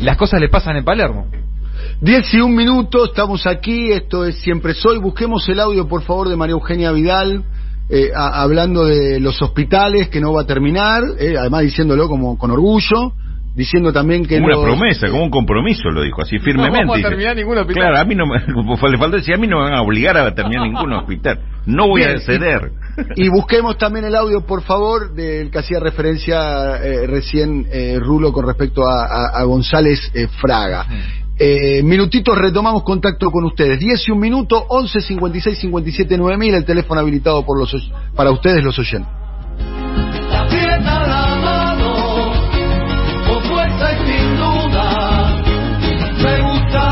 las cosas le pasan en Palermo. Diez y un minutos, estamos aquí, esto es Siempre Soy. Busquemos el audio, por favor, de María Eugenia Vidal. Eh, hablando de los hospitales que no va a terminar, eh, además diciéndolo como con orgullo, diciendo también que como una promesa, como un compromiso lo dijo así firmemente. No vamos a terminar ningún hospital. Claro, a mí no me, le decir, a mí no me van a obligar a terminar ningún hospital. No voy a ceder. Y, busquemos también el audio, por favor, del que hacía referencia eh, recién Rulo con respecto a, González Fraga. Eh, minutitos retomamos contacto con ustedes. 10 y un minuto, 11 56 57 9000, el teléfono habilitado por los, para ustedes los oyentes.